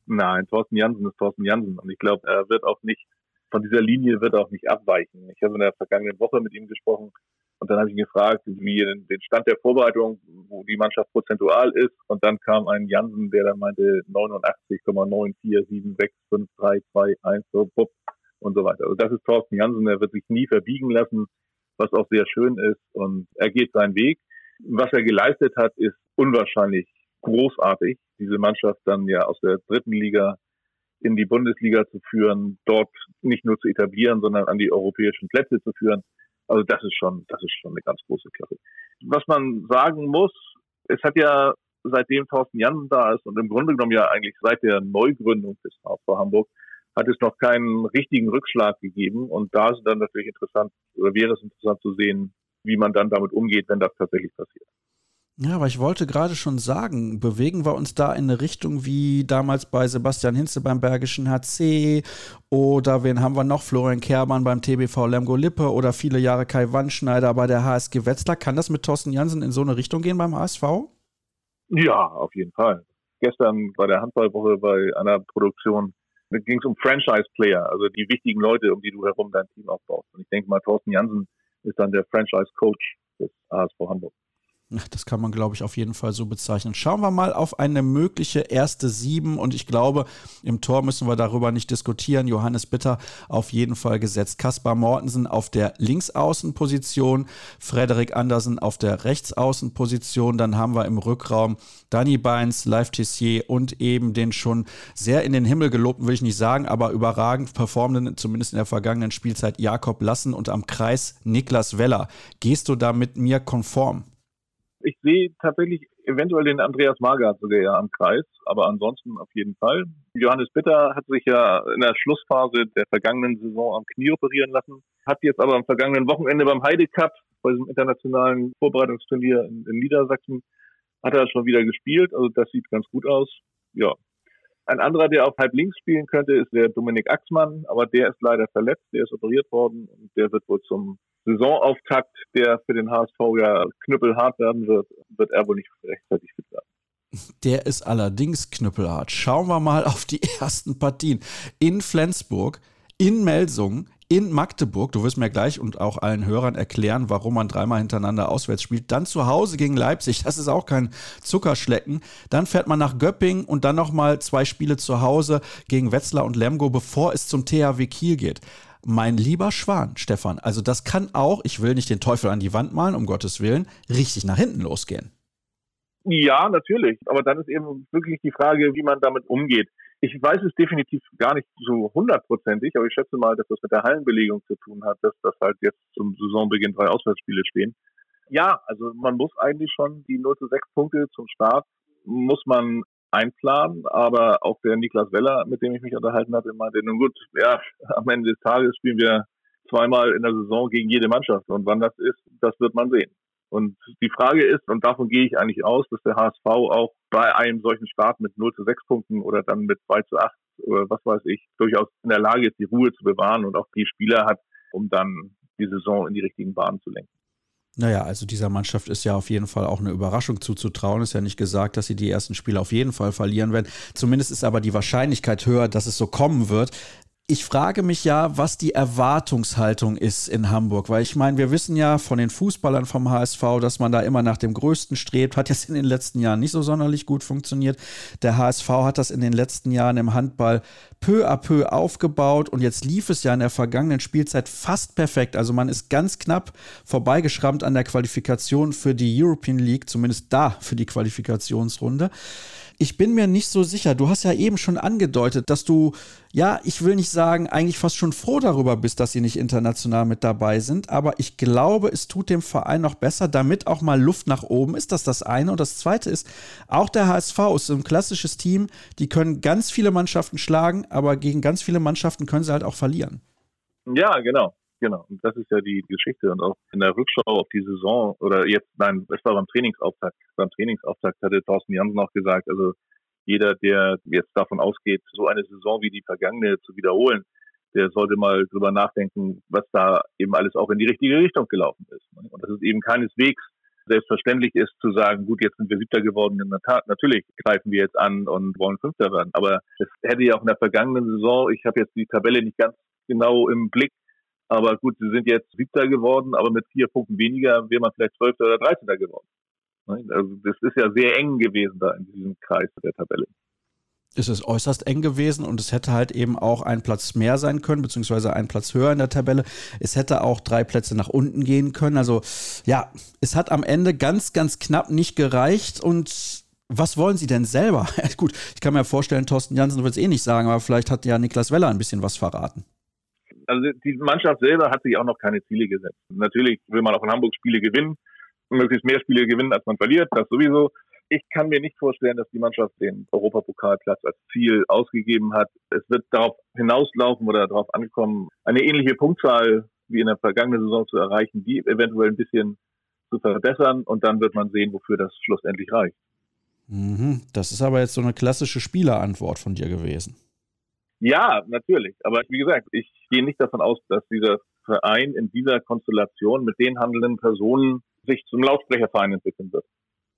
Nein, Thorsten Jansen ist Thorsten Jansen. Und ich glaube, er wird auch nicht von dieser Linie wird er auch nicht abweichen. Ich habe in der vergangenen Woche mit ihm gesprochen und dann habe ich ihn gefragt, wie den Stand der Vorbereitung, wo die Mannschaft prozentual ist. Und dann kam ein Jansen, der dann meinte 89,947653221 so bupp, und so weiter. Also das ist Thorsten Jansen, der wird sich nie verbiegen lassen, was auch sehr schön ist. Und er geht seinen Weg. Was er geleistet hat, ist unwahrscheinlich großartig. Diese Mannschaft dann ja aus der dritten Liga in die Bundesliga zu führen, dort nicht nur zu etablieren, sondern an die europäischen Plätze zu führen. Also das ist schon, das ist schon eine ganz große Klasse. Was man sagen muss, es hat ja seitdem Thorsten Jansen da ist und im Grunde genommen ja eigentlich seit der Neugründung des HSV Hamburg hat es noch keinen richtigen Rückschlag gegeben. Und da ist dann natürlich interessant, oder wäre es interessant zu sehen, wie man dann damit umgeht, wenn das tatsächlich passiert. Ja, aber ich wollte gerade schon sagen, bewegen wir uns da in eine Richtung wie damals bei Sebastian Hinze beim Bergischen HC oder wen haben wir noch? Florian Kermann beim TBV Lemgo Lippe oder viele Jahre Kai Wandschneider bei der HSG Wetzlar. Kann das mit Thorsten Jansen in so eine Richtung gehen beim HSV? Ja, auf jeden Fall. Gestern bei der Handballwoche bei einer Produktion ging es um Franchise-Player, also die wichtigen Leute, um die du herum dein Team aufbaust. Und ich denke mal, Thorsten Jansen ist dann der Franchise-Coach des HSV Hamburg. Das kann man, glaube ich, auf jeden Fall so bezeichnen. Schauen wir mal auf eine mögliche erste Sieben. Und ich glaube, im Tor müssen wir darüber nicht diskutieren. Johannes Bitter auf jeden Fall gesetzt. Kaspar Mortensen auf der Linksaußenposition. Frederik Andersen auf der Rechtsaußenposition. Dann haben wir im Rückraum Danny Beins, Live Tissier und eben den schon sehr in den Himmel gelobten, will ich nicht sagen, aber überragend performenden, zumindest in der vergangenen Spielzeit, Jakob Lassen und am Kreis Niklas Weller. Gehst du da mit mir konform? Ich sehe tatsächlich eventuell den Andreas Magath sogar ja am Kreis, aber ansonsten auf jeden Fall. Johannes Bitter hat sich ja in der Schlussphase der vergangenen Saison am Knie operieren lassen, hat jetzt aber am vergangenen Wochenende beim Heide Cup, bei diesem internationalen Vorbereitungsturnier in, in Niedersachsen, hat er schon wieder gespielt. Also das sieht ganz gut aus. Ja, ein anderer, der auf halb links spielen könnte, ist der Dominik Axmann, aber der ist leider verletzt, der ist operiert worden und der wird wohl zum Saisonauftakt, der für den HSV ja knüppelhart werden wird, wird er wohl nicht rechtzeitig fit werden. Der ist allerdings knüppelhart. Schauen wir mal auf die ersten Partien. In Flensburg, in Melsungen, in Magdeburg. Du wirst mir gleich und auch allen Hörern erklären, warum man dreimal hintereinander auswärts spielt. Dann zu Hause gegen Leipzig. Das ist auch kein Zuckerschlecken. Dann fährt man nach Göppingen und dann nochmal zwei Spiele zu Hause gegen Wetzlar und Lemgo, bevor es zum THW Kiel geht. Mein lieber Schwan, Stefan, also das kann auch, ich will nicht den Teufel an die Wand malen, um Gottes Willen, richtig nach hinten losgehen. Ja, natürlich. Aber dann ist eben wirklich die Frage, wie man damit umgeht. Ich weiß es definitiv gar nicht so hundertprozentig, aber ich schätze mal, dass das mit der Hallenbelegung zu tun hat, dass das halt jetzt zum Saisonbeginn drei Auswärtsspiele stehen. Ja, also man muss eigentlich schon die 0 zu 6 Punkte zum Start muss man einplanen, aber auch der Niklas Weller, mit dem ich mich unterhalten hatte, meinte, nun gut, ja, am Ende des Tages spielen wir zweimal in der Saison gegen jede Mannschaft und wann das ist, das wird man sehen. Und die Frage ist, und davon gehe ich eigentlich aus, dass der HSV auch bei einem solchen Start mit 0 zu 6 Punkten oder dann mit 2 zu 8 oder was weiß ich, durchaus in der Lage ist, die Ruhe zu bewahren und auch die Spieler hat, um dann die Saison in die richtigen Bahnen zu lenken. Naja, also dieser Mannschaft ist ja auf jeden Fall auch eine Überraschung zuzutrauen. Ist ja nicht gesagt, dass sie die ersten Spiele auf jeden Fall verlieren werden. Zumindest ist aber die Wahrscheinlichkeit höher, dass es so kommen wird ich frage mich ja, was die Erwartungshaltung ist in Hamburg, weil ich meine, wir wissen ja von den Fußballern vom HSV, dass man da immer nach dem Größten strebt. Hat jetzt in den letzten Jahren nicht so sonderlich gut funktioniert. Der HSV hat das in den letzten Jahren im Handball peu à peu aufgebaut und jetzt lief es ja in der vergangenen Spielzeit fast perfekt. Also man ist ganz knapp vorbeigeschrammt an der Qualifikation für die European League, zumindest da für die Qualifikationsrunde. Ich bin mir nicht so sicher. Du hast ja eben schon angedeutet, dass du, ja, ich will nicht sagen, eigentlich fast schon froh darüber bist, dass sie nicht international mit dabei sind. Aber ich glaube, es tut dem Verein noch besser, damit auch mal Luft nach oben ist. Das das eine. Und das zweite ist, auch der HSV ist ein klassisches Team. Die können ganz viele Mannschaften schlagen, aber gegen ganz viele Mannschaften können sie halt auch verlieren. Ja, genau. Genau, und das ist ja die Geschichte. Und auch in der Rückschau auf die Saison, oder jetzt, nein, es war beim Trainingsauftakt. Beim Trainingsauftakt hatte Thorsten Jansen auch gesagt, also jeder, der jetzt davon ausgeht, so eine Saison wie die vergangene zu wiederholen, der sollte mal drüber nachdenken, was da eben alles auch in die richtige Richtung gelaufen ist. Und das ist eben keineswegs selbstverständlich ist zu sagen, gut, jetzt sind wir Siebter geworden, in der Tat, natürlich greifen wir jetzt an und wollen Fünfter werden. Aber es hätte ja auch in der vergangenen Saison, ich habe jetzt die Tabelle nicht ganz genau im Blick, aber gut, sie sind jetzt Siebter geworden, aber mit vier Punkten weniger wäre man vielleicht Zwölfter oder Dreizehnter geworden. Ne? Also das ist ja sehr eng gewesen da in diesem Kreis der Tabelle. Es ist äußerst eng gewesen und es hätte halt eben auch ein Platz mehr sein können, beziehungsweise ein Platz höher in der Tabelle. Es hätte auch drei Plätze nach unten gehen können. Also ja, es hat am Ende ganz, ganz knapp nicht gereicht und was wollen Sie denn selber? Gut, ich kann mir vorstellen, Thorsten Jansen wird es eh nicht sagen, aber vielleicht hat ja Niklas Weller ein bisschen was verraten also die Mannschaft selber hat sich auch noch keine Ziele gesetzt. Natürlich will man auch in Hamburg Spiele gewinnen, möglichst mehr Spiele gewinnen, als man verliert, das sowieso. Ich kann mir nicht vorstellen, dass die Mannschaft den Europapokalplatz als Ziel ausgegeben hat. Es wird darauf hinauslaufen oder darauf ankommen, eine ähnliche Punktzahl wie in der vergangenen Saison zu erreichen, die eventuell ein bisschen zu verbessern und dann wird man sehen, wofür das schlussendlich reicht. Mhm. Das ist aber jetzt so eine klassische Spielerantwort von dir gewesen. Ja, natürlich. Aber wie gesagt, ich gehe nicht davon aus, dass dieser Verein in dieser Konstellation mit den handelnden Personen sich zum Lautsprecherverein entwickeln wird.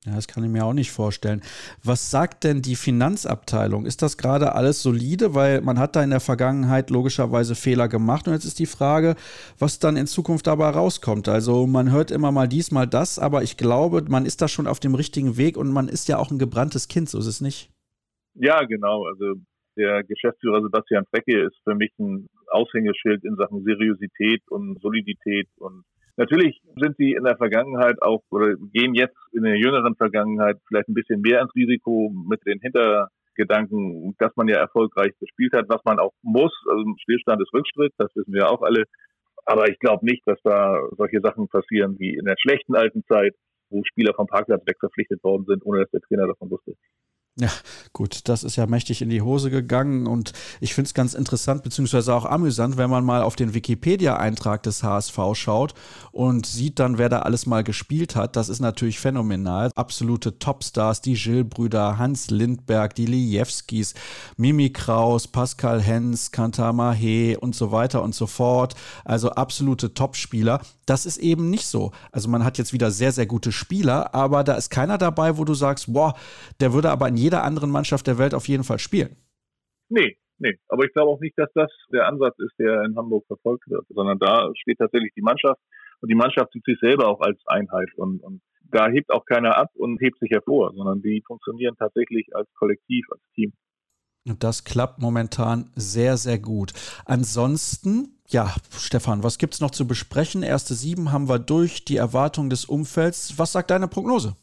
Ja, das kann ich mir auch nicht vorstellen. Was sagt denn die Finanzabteilung? Ist das gerade alles solide? Weil man hat da in der Vergangenheit logischerweise Fehler gemacht. Und jetzt ist die Frage, was dann in Zukunft dabei rauskommt. Also man hört immer mal dies, mal das, aber ich glaube, man ist da schon auf dem richtigen Weg und man ist ja auch ein gebranntes Kind, so ist es nicht? Ja, genau. Also der Geschäftsführer Sebastian Frecke ist für mich ein Aushängeschild in Sachen Seriosität und Solidität und Natürlich sind sie in der Vergangenheit auch oder gehen jetzt in der jüngeren Vergangenheit vielleicht ein bisschen mehr ins Risiko mit den Hintergedanken, dass man ja erfolgreich gespielt hat, was man auch muss. Also Stillstand ist Rückschritt, das wissen wir auch alle. Aber ich glaube nicht, dass da solche Sachen passieren wie in der schlechten alten Zeit, wo Spieler vom Parkplatz weg verpflichtet worden sind, ohne dass der Trainer davon wusste. Ja, gut, das ist ja mächtig in die Hose gegangen und ich finde es ganz interessant beziehungsweise auch amüsant, wenn man mal auf den Wikipedia-Eintrag des HSV schaut und sieht dann, wer da alles mal gespielt hat. Das ist natürlich phänomenal. Absolute Topstars, die Gill-Brüder, Hans Lindberg, die Lijewskis, Mimi Kraus, Pascal Hens, Kantama He und so weiter und so fort. Also absolute Topspieler. Das ist eben nicht so. Also man hat jetzt wieder sehr, sehr gute Spieler, aber da ist keiner dabei, wo du sagst, boah, der würde aber in jeder anderen Mannschaft der Welt auf jeden Fall spielen. Nee, nee. Aber ich glaube auch nicht, dass das der Ansatz ist, der in Hamburg verfolgt wird, sondern da steht tatsächlich die Mannschaft und die Mannschaft sieht sich selber auch als Einheit und, und da hebt auch keiner ab und hebt sich hervor, sondern die funktionieren tatsächlich als Kollektiv, als Team. Und das klappt momentan sehr, sehr gut. Ansonsten ja, Stefan, was gibt es noch zu besprechen? Erste sieben haben wir durch, die Erwartung des Umfelds. Was sagt deine Prognose?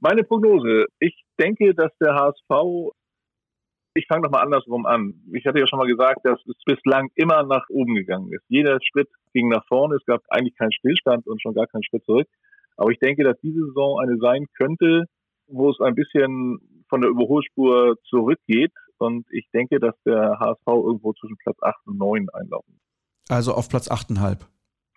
Meine Prognose, ich denke, dass der HSV, ich fange nochmal andersrum an. Ich hatte ja schon mal gesagt, dass es bislang immer nach oben gegangen ist. Jeder Schritt ging nach vorne, es gab eigentlich keinen Stillstand und schon gar keinen Schritt zurück. Aber ich denke, dass diese Saison eine sein könnte, wo es ein bisschen von der Überholspur zurückgeht. Und ich denke, dass der HSV irgendwo zwischen Platz 8 und 9 einlaufen also auf Platz 8,5.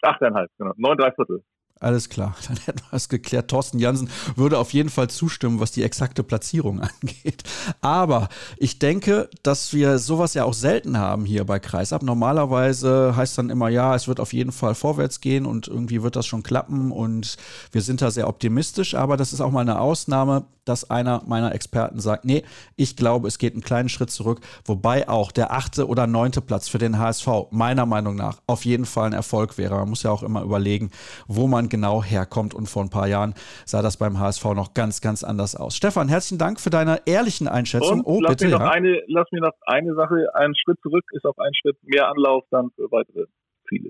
8,5, genau. 9, 3 Viertel. Alles klar, dann hätten wir es geklärt. Thorsten Jansen würde auf jeden Fall zustimmen, was die exakte Platzierung angeht. Aber ich denke, dass wir sowas ja auch selten haben hier bei Kreisab. Normalerweise heißt dann immer, ja, es wird auf jeden Fall vorwärts gehen und irgendwie wird das schon klappen und wir sind da sehr optimistisch. Aber das ist auch mal eine Ausnahme, dass einer meiner Experten sagt, nee, ich glaube, es geht einen kleinen Schritt zurück. Wobei auch der achte oder neunte Platz für den HSV meiner Meinung nach auf jeden Fall ein Erfolg wäre. Man muss ja auch immer überlegen, wo man genau herkommt. Und vor ein paar Jahren sah das beim HSV noch ganz, ganz anders aus. Stefan, herzlichen Dank für deine ehrlichen Einschätzungen. oh, lass bitte. Mir noch ja? eine, lass mir noch eine Sache. Ein Schritt zurück ist auch ein Schritt mehr Anlauf dann für weitere Ziele.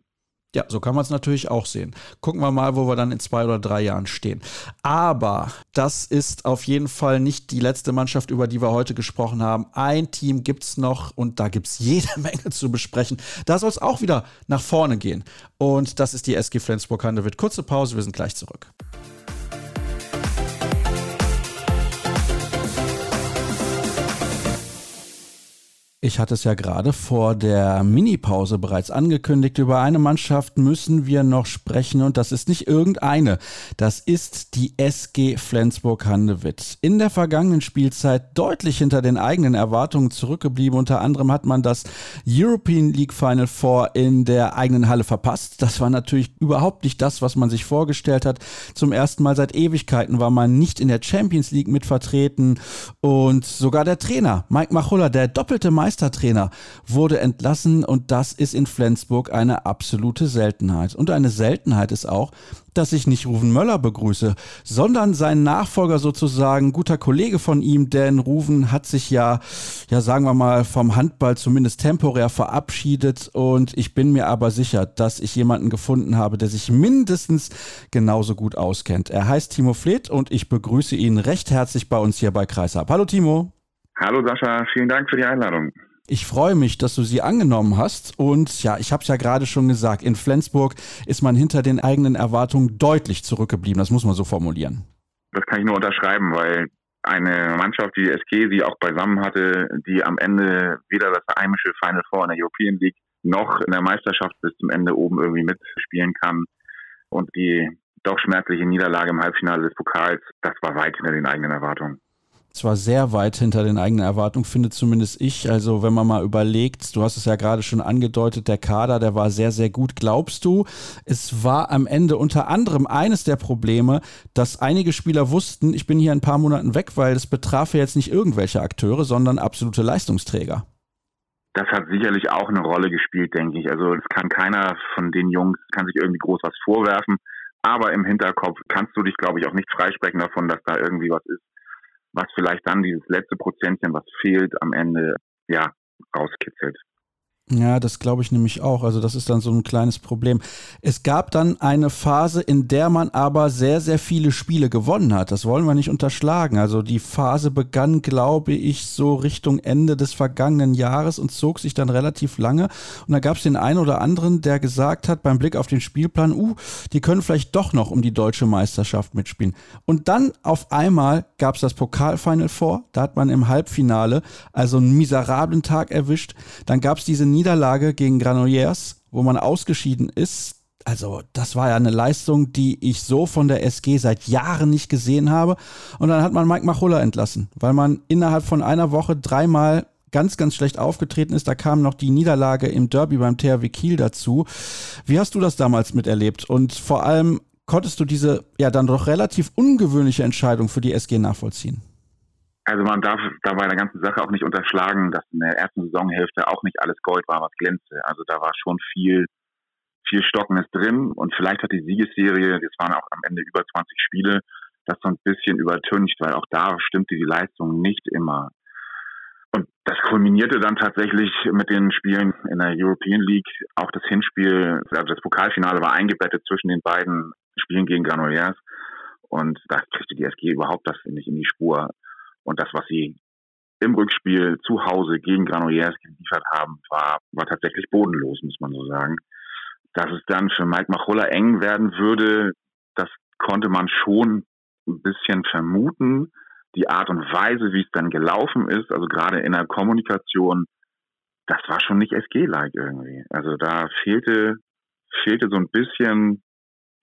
Ja, so kann man es natürlich auch sehen. Gucken wir mal, wo wir dann in zwei oder drei Jahren stehen. Aber das ist auf jeden Fall nicht die letzte Mannschaft, über die wir heute gesprochen haben. Ein Team gibt es noch und da gibt es jede Menge zu besprechen. Da soll es auch wieder nach vorne gehen. Und das ist die SG Flensburg-Handewitt. Kurze Pause, wir sind gleich zurück. Ich hatte es ja gerade vor der Minipause bereits angekündigt. Über eine Mannschaft müssen wir noch sprechen und das ist nicht irgendeine. Das ist die SG Flensburg-Handewitt. In der vergangenen Spielzeit deutlich hinter den eigenen Erwartungen zurückgeblieben. Unter anderem hat man das European League Final Four in der eigenen Halle verpasst. Das war natürlich überhaupt nicht das, was man sich vorgestellt hat. Zum ersten Mal seit Ewigkeiten war man nicht in der Champions League mit vertreten und sogar der Trainer Mike Machulla, der doppelte Meister Meistertrainer wurde entlassen und das ist in Flensburg eine absolute Seltenheit. Und eine Seltenheit ist auch, dass ich nicht Ruven Möller begrüße, sondern seinen Nachfolger sozusagen, guter Kollege von ihm, denn Ruven hat sich ja, ja sagen wir mal, vom Handball zumindest temporär verabschiedet und ich bin mir aber sicher, dass ich jemanden gefunden habe, der sich mindestens genauso gut auskennt. Er heißt Timo Fleet und ich begrüße ihn recht herzlich bei uns hier bei Kreisab. Hallo Timo. Hallo Sascha, vielen Dank für die Einladung. Ich freue mich, dass du sie angenommen hast. Und ja, ich habe es ja gerade schon gesagt, in Flensburg ist man hinter den eigenen Erwartungen deutlich zurückgeblieben. Das muss man so formulieren. Das kann ich nur unterschreiben, weil eine Mannschaft die SG, die auch beisammen hatte, die am Ende weder das heimische Final Four in der European League noch in der Meisterschaft bis zum Ende oben irgendwie mitspielen kann. Und die doch schmerzliche Niederlage im Halbfinale des Pokals, das war weit hinter den eigenen Erwartungen zwar sehr weit hinter den eigenen Erwartungen, finde zumindest ich. Also wenn man mal überlegt, du hast es ja gerade schon angedeutet, der Kader, der war sehr, sehr gut. Glaubst du, es war am Ende unter anderem eines der Probleme, dass einige Spieler wussten, ich bin hier ein paar Monaten weg, weil es betraf ja jetzt nicht irgendwelche Akteure, sondern absolute Leistungsträger. Das hat sicherlich auch eine Rolle gespielt, denke ich. Also es kann keiner von den Jungs, kann sich irgendwie groß was vorwerfen. Aber im Hinterkopf kannst du dich, glaube ich, auch nicht freisprechen davon, dass da irgendwie was ist, was vielleicht dann dieses letzte Prozentchen, was fehlt, am Ende ja rauskitzelt. Ja, das glaube ich nämlich auch. Also das ist dann so ein kleines Problem. Es gab dann eine Phase, in der man aber sehr, sehr viele Spiele gewonnen hat. Das wollen wir nicht unterschlagen. Also die Phase begann, glaube ich, so Richtung Ende des vergangenen Jahres und zog sich dann relativ lange. Und da gab es den einen oder anderen, der gesagt hat, beim Blick auf den Spielplan, uh, die können vielleicht doch noch um die deutsche Meisterschaft mitspielen. Und dann auf einmal gab es das Pokalfinal vor. Da hat man im Halbfinale also einen miserablen Tag erwischt. Dann gab es diese Niederlage gegen Granollers, wo man ausgeschieden ist. Also, das war ja eine Leistung, die ich so von der SG seit Jahren nicht gesehen habe. Und dann hat man Mike Machulla entlassen, weil man innerhalb von einer Woche dreimal ganz, ganz schlecht aufgetreten ist. Da kam noch die Niederlage im Derby beim THW Kiel dazu. Wie hast du das damals miterlebt? Und vor allem konntest du diese ja dann doch relativ ungewöhnliche Entscheidung für die SG nachvollziehen? Also man darf da bei der ganzen Sache auch nicht unterschlagen, dass in der ersten Saisonhälfte auch nicht alles Gold war, was glänzte. Also da war schon viel, viel Stockenes drin und vielleicht hat die Siegesserie, das waren auch am Ende über 20 Spiele, das so ein bisschen übertüncht, weil auch da stimmte die Leistung nicht immer. Und das kulminierte dann tatsächlich mit den Spielen in der European League. Auch das Hinspiel, also das Pokalfinale war eingebettet zwischen den beiden Spielen gegen Granollers. Und da kriegte die SG überhaupt das nicht in die Spur. Und das, was sie im Rückspiel zu Hause gegen Granollers geliefert haben, war, war tatsächlich bodenlos, muss man so sagen. Dass es dann für Mike Machulla eng werden würde, das konnte man schon ein bisschen vermuten. Die Art und Weise, wie es dann gelaufen ist, also gerade in der Kommunikation, das war schon nicht SG-like irgendwie. Also da fehlte, fehlte so ein bisschen,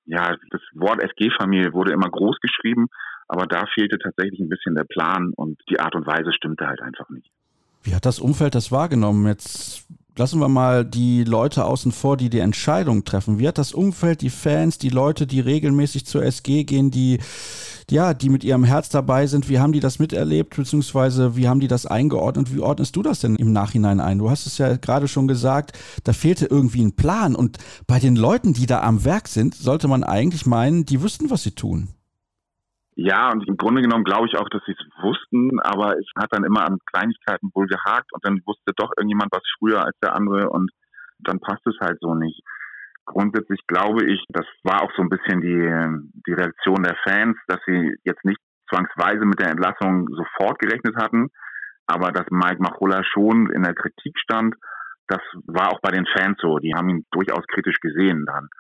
ja, das Wort SG-Familie wurde immer groß geschrieben, aber da fehlte tatsächlich ein bisschen der Plan und die Art und Weise stimmte halt einfach nicht. Wie hat das Umfeld das wahrgenommen? Jetzt lassen wir mal die Leute außen vor, die die Entscheidung treffen. Wie hat das Umfeld, die Fans, die Leute, die regelmäßig zur SG gehen, die ja, die mit ihrem Herz dabei sind, wie haben die das miterlebt, beziehungsweise wie haben die das eingeordnet? Wie ordnest du das denn im Nachhinein ein? Du hast es ja gerade schon gesagt, da fehlte irgendwie ein Plan. Und bei den Leuten, die da am Werk sind, sollte man eigentlich meinen, die wüssten, was sie tun. Ja, und im Grunde genommen glaube ich auch, dass sie es wussten, aber es hat dann immer an Kleinigkeiten wohl gehakt und dann wusste doch irgendjemand was früher als der andere und dann passt es halt so nicht. Grundsätzlich glaube ich, das war auch so ein bisschen die, die Reaktion der Fans, dass sie jetzt nicht zwangsweise mit der Entlassung sofort gerechnet hatten, aber dass Mike Machulla schon in der Kritik stand, das war auch bei den Fans so. Die haben ihn durchaus kritisch gesehen dann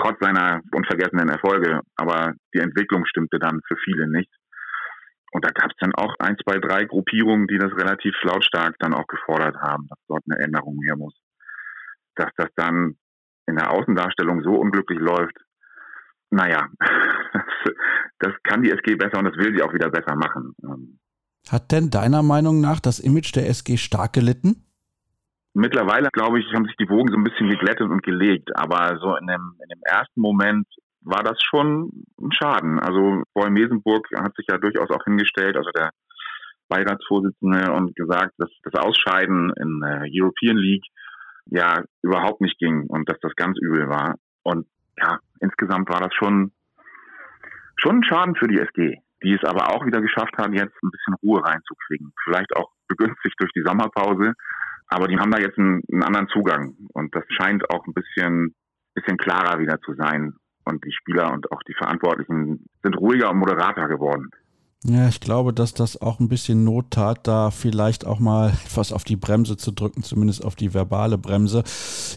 trotz seiner unvergessenen Erfolge. Aber die Entwicklung stimmte dann für viele nicht. Und da gab es dann auch ein, zwei, drei Gruppierungen, die das relativ lautstark dann auch gefordert haben, dass dort eine Änderung her muss. Dass das dann in der Außendarstellung so unglücklich läuft, naja, das, das kann die SG besser und das will sie auch wieder besser machen. Hat denn deiner Meinung nach das Image der SG stark gelitten? Mittlerweile, glaube ich, haben sich die Wogen so ein bisschen geglättet und gelegt. Aber so in dem, in dem ersten Moment war das schon ein Schaden. Also Boy Mesenburg hat sich ja durchaus auch hingestellt, also der Beiratsvorsitzende, und gesagt, dass das Ausscheiden in der European League ja überhaupt nicht ging und dass das ganz übel war. Und ja, insgesamt war das schon, schon ein Schaden für die SG, die es aber auch wieder geschafft hat, jetzt ein bisschen Ruhe reinzukriegen. Vielleicht auch begünstigt durch die Sommerpause. Aber die haben da jetzt einen, einen anderen Zugang und das scheint auch ein bisschen, bisschen klarer wieder zu sein. Und die Spieler und auch die Verantwortlichen sind ruhiger und moderater geworden. Ja, ich glaube, dass das auch ein bisschen Not tat, da vielleicht auch mal etwas auf die Bremse zu drücken, zumindest auf die verbale Bremse.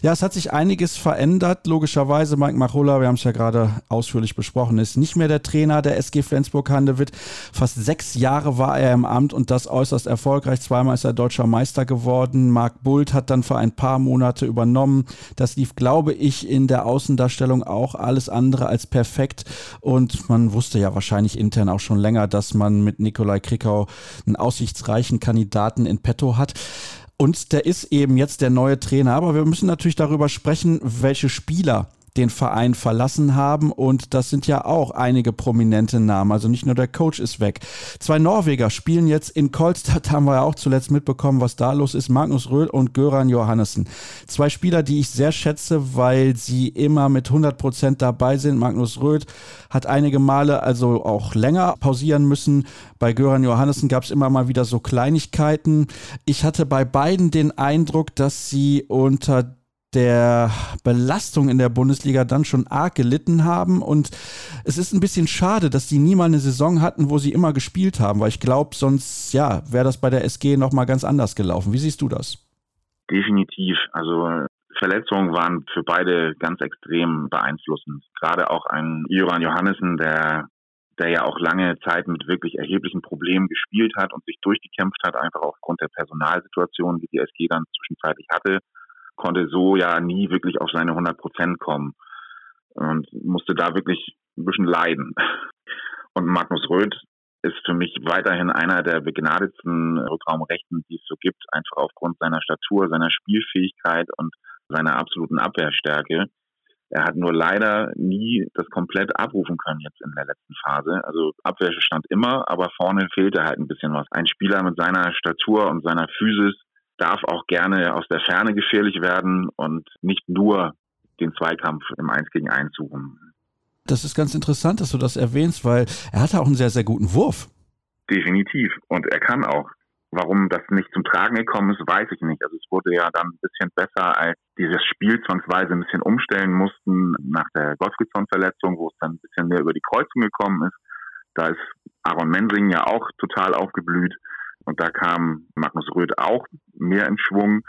Ja, es hat sich einiges verändert. Logischerweise, Mike Machulla, wir haben es ja gerade ausführlich besprochen, ist nicht mehr der Trainer der SG Flensburg-Handewitt. Fast sechs Jahre war er im Amt und das äußerst erfolgreich. Zweimal ist er deutscher Meister geworden. Marc Bult hat dann für ein paar Monate übernommen. Das lief, glaube ich, in der Außendarstellung auch alles andere als perfekt. Und man wusste ja wahrscheinlich intern auch schon länger, dass man mit Nikolai Krikau einen aussichtsreichen Kandidaten in petto hat. Und der ist eben jetzt der neue Trainer. Aber wir müssen natürlich darüber sprechen, welche Spieler den Verein verlassen haben und das sind ja auch einige prominente Namen. Also nicht nur der Coach ist weg. Zwei Norweger spielen jetzt in Kolstad, haben wir ja auch zuletzt mitbekommen, was da los ist. Magnus Röhl und Göran Johannessen. Zwei Spieler, die ich sehr schätze, weil sie immer mit 100 Prozent dabei sind. Magnus Röhl hat einige Male also auch länger pausieren müssen. Bei Göran Johannessen gab es immer mal wieder so Kleinigkeiten. Ich hatte bei beiden den Eindruck, dass sie unter der Belastung in der Bundesliga dann schon arg gelitten haben. Und es ist ein bisschen schade, dass die nie mal eine Saison hatten, wo sie immer gespielt haben, weil ich glaube, sonst ja, wäre das bei der SG nochmal ganz anders gelaufen. Wie siehst du das? Definitiv. Also Verletzungen waren für beide ganz extrem beeinflussend. Gerade auch ein Joran Johannessen, der der ja auch lange Zeit mit wirklich erheblichen Problemen gespielt hat und sich durchgekämpft hat, einfach aufgrund der Personalsituation, die die SG dann zwischenzeitlich hatte konnte so ja nie wirklich auf seine 100 Prozent kommen und musste da wirklich ein bisschen leiden. Und Magnus Röth ist für mich weiterhin einer der begnadetsten Rückraumrechten, die es so gibt, einfach aufgrund seiner Statur, seiner Spielfähigkeit und seiner absoluten Abwehrstärke. Er hat nur leider nie das komplett abrufen können jetzt in der letzten Phase. Also Abwehr stand immer, aber vorne fehlte halt ein bisschen was. Ein Spieler mit seiner Statur und seiner Physis darf auch gerne aus der Ferne gefährlich werden und nicht nur den Zweikampf im Eins gegen Eins suchen. Das ist ganz interessant, dass du das erwähnst, weil er hatte auch einen sehr, sehr guten Wurf. Definitiv. Und er kann auch. Warum das nicht zum Tragen gekommen ist, weiß ich nicht. Also es wurde ja dann ein bisschen besser, als dieses Spiel zwangsweise ein bisschen umstellen mussten nach der Gottfriedson-Verletzung, wo es dann ein bisschen mehr über die Kreuzung gekommen ist. Da ist Aaron Mensing ja auch total aufgeblüht. Und da kam Magnus Röth auch mehr in Schwung,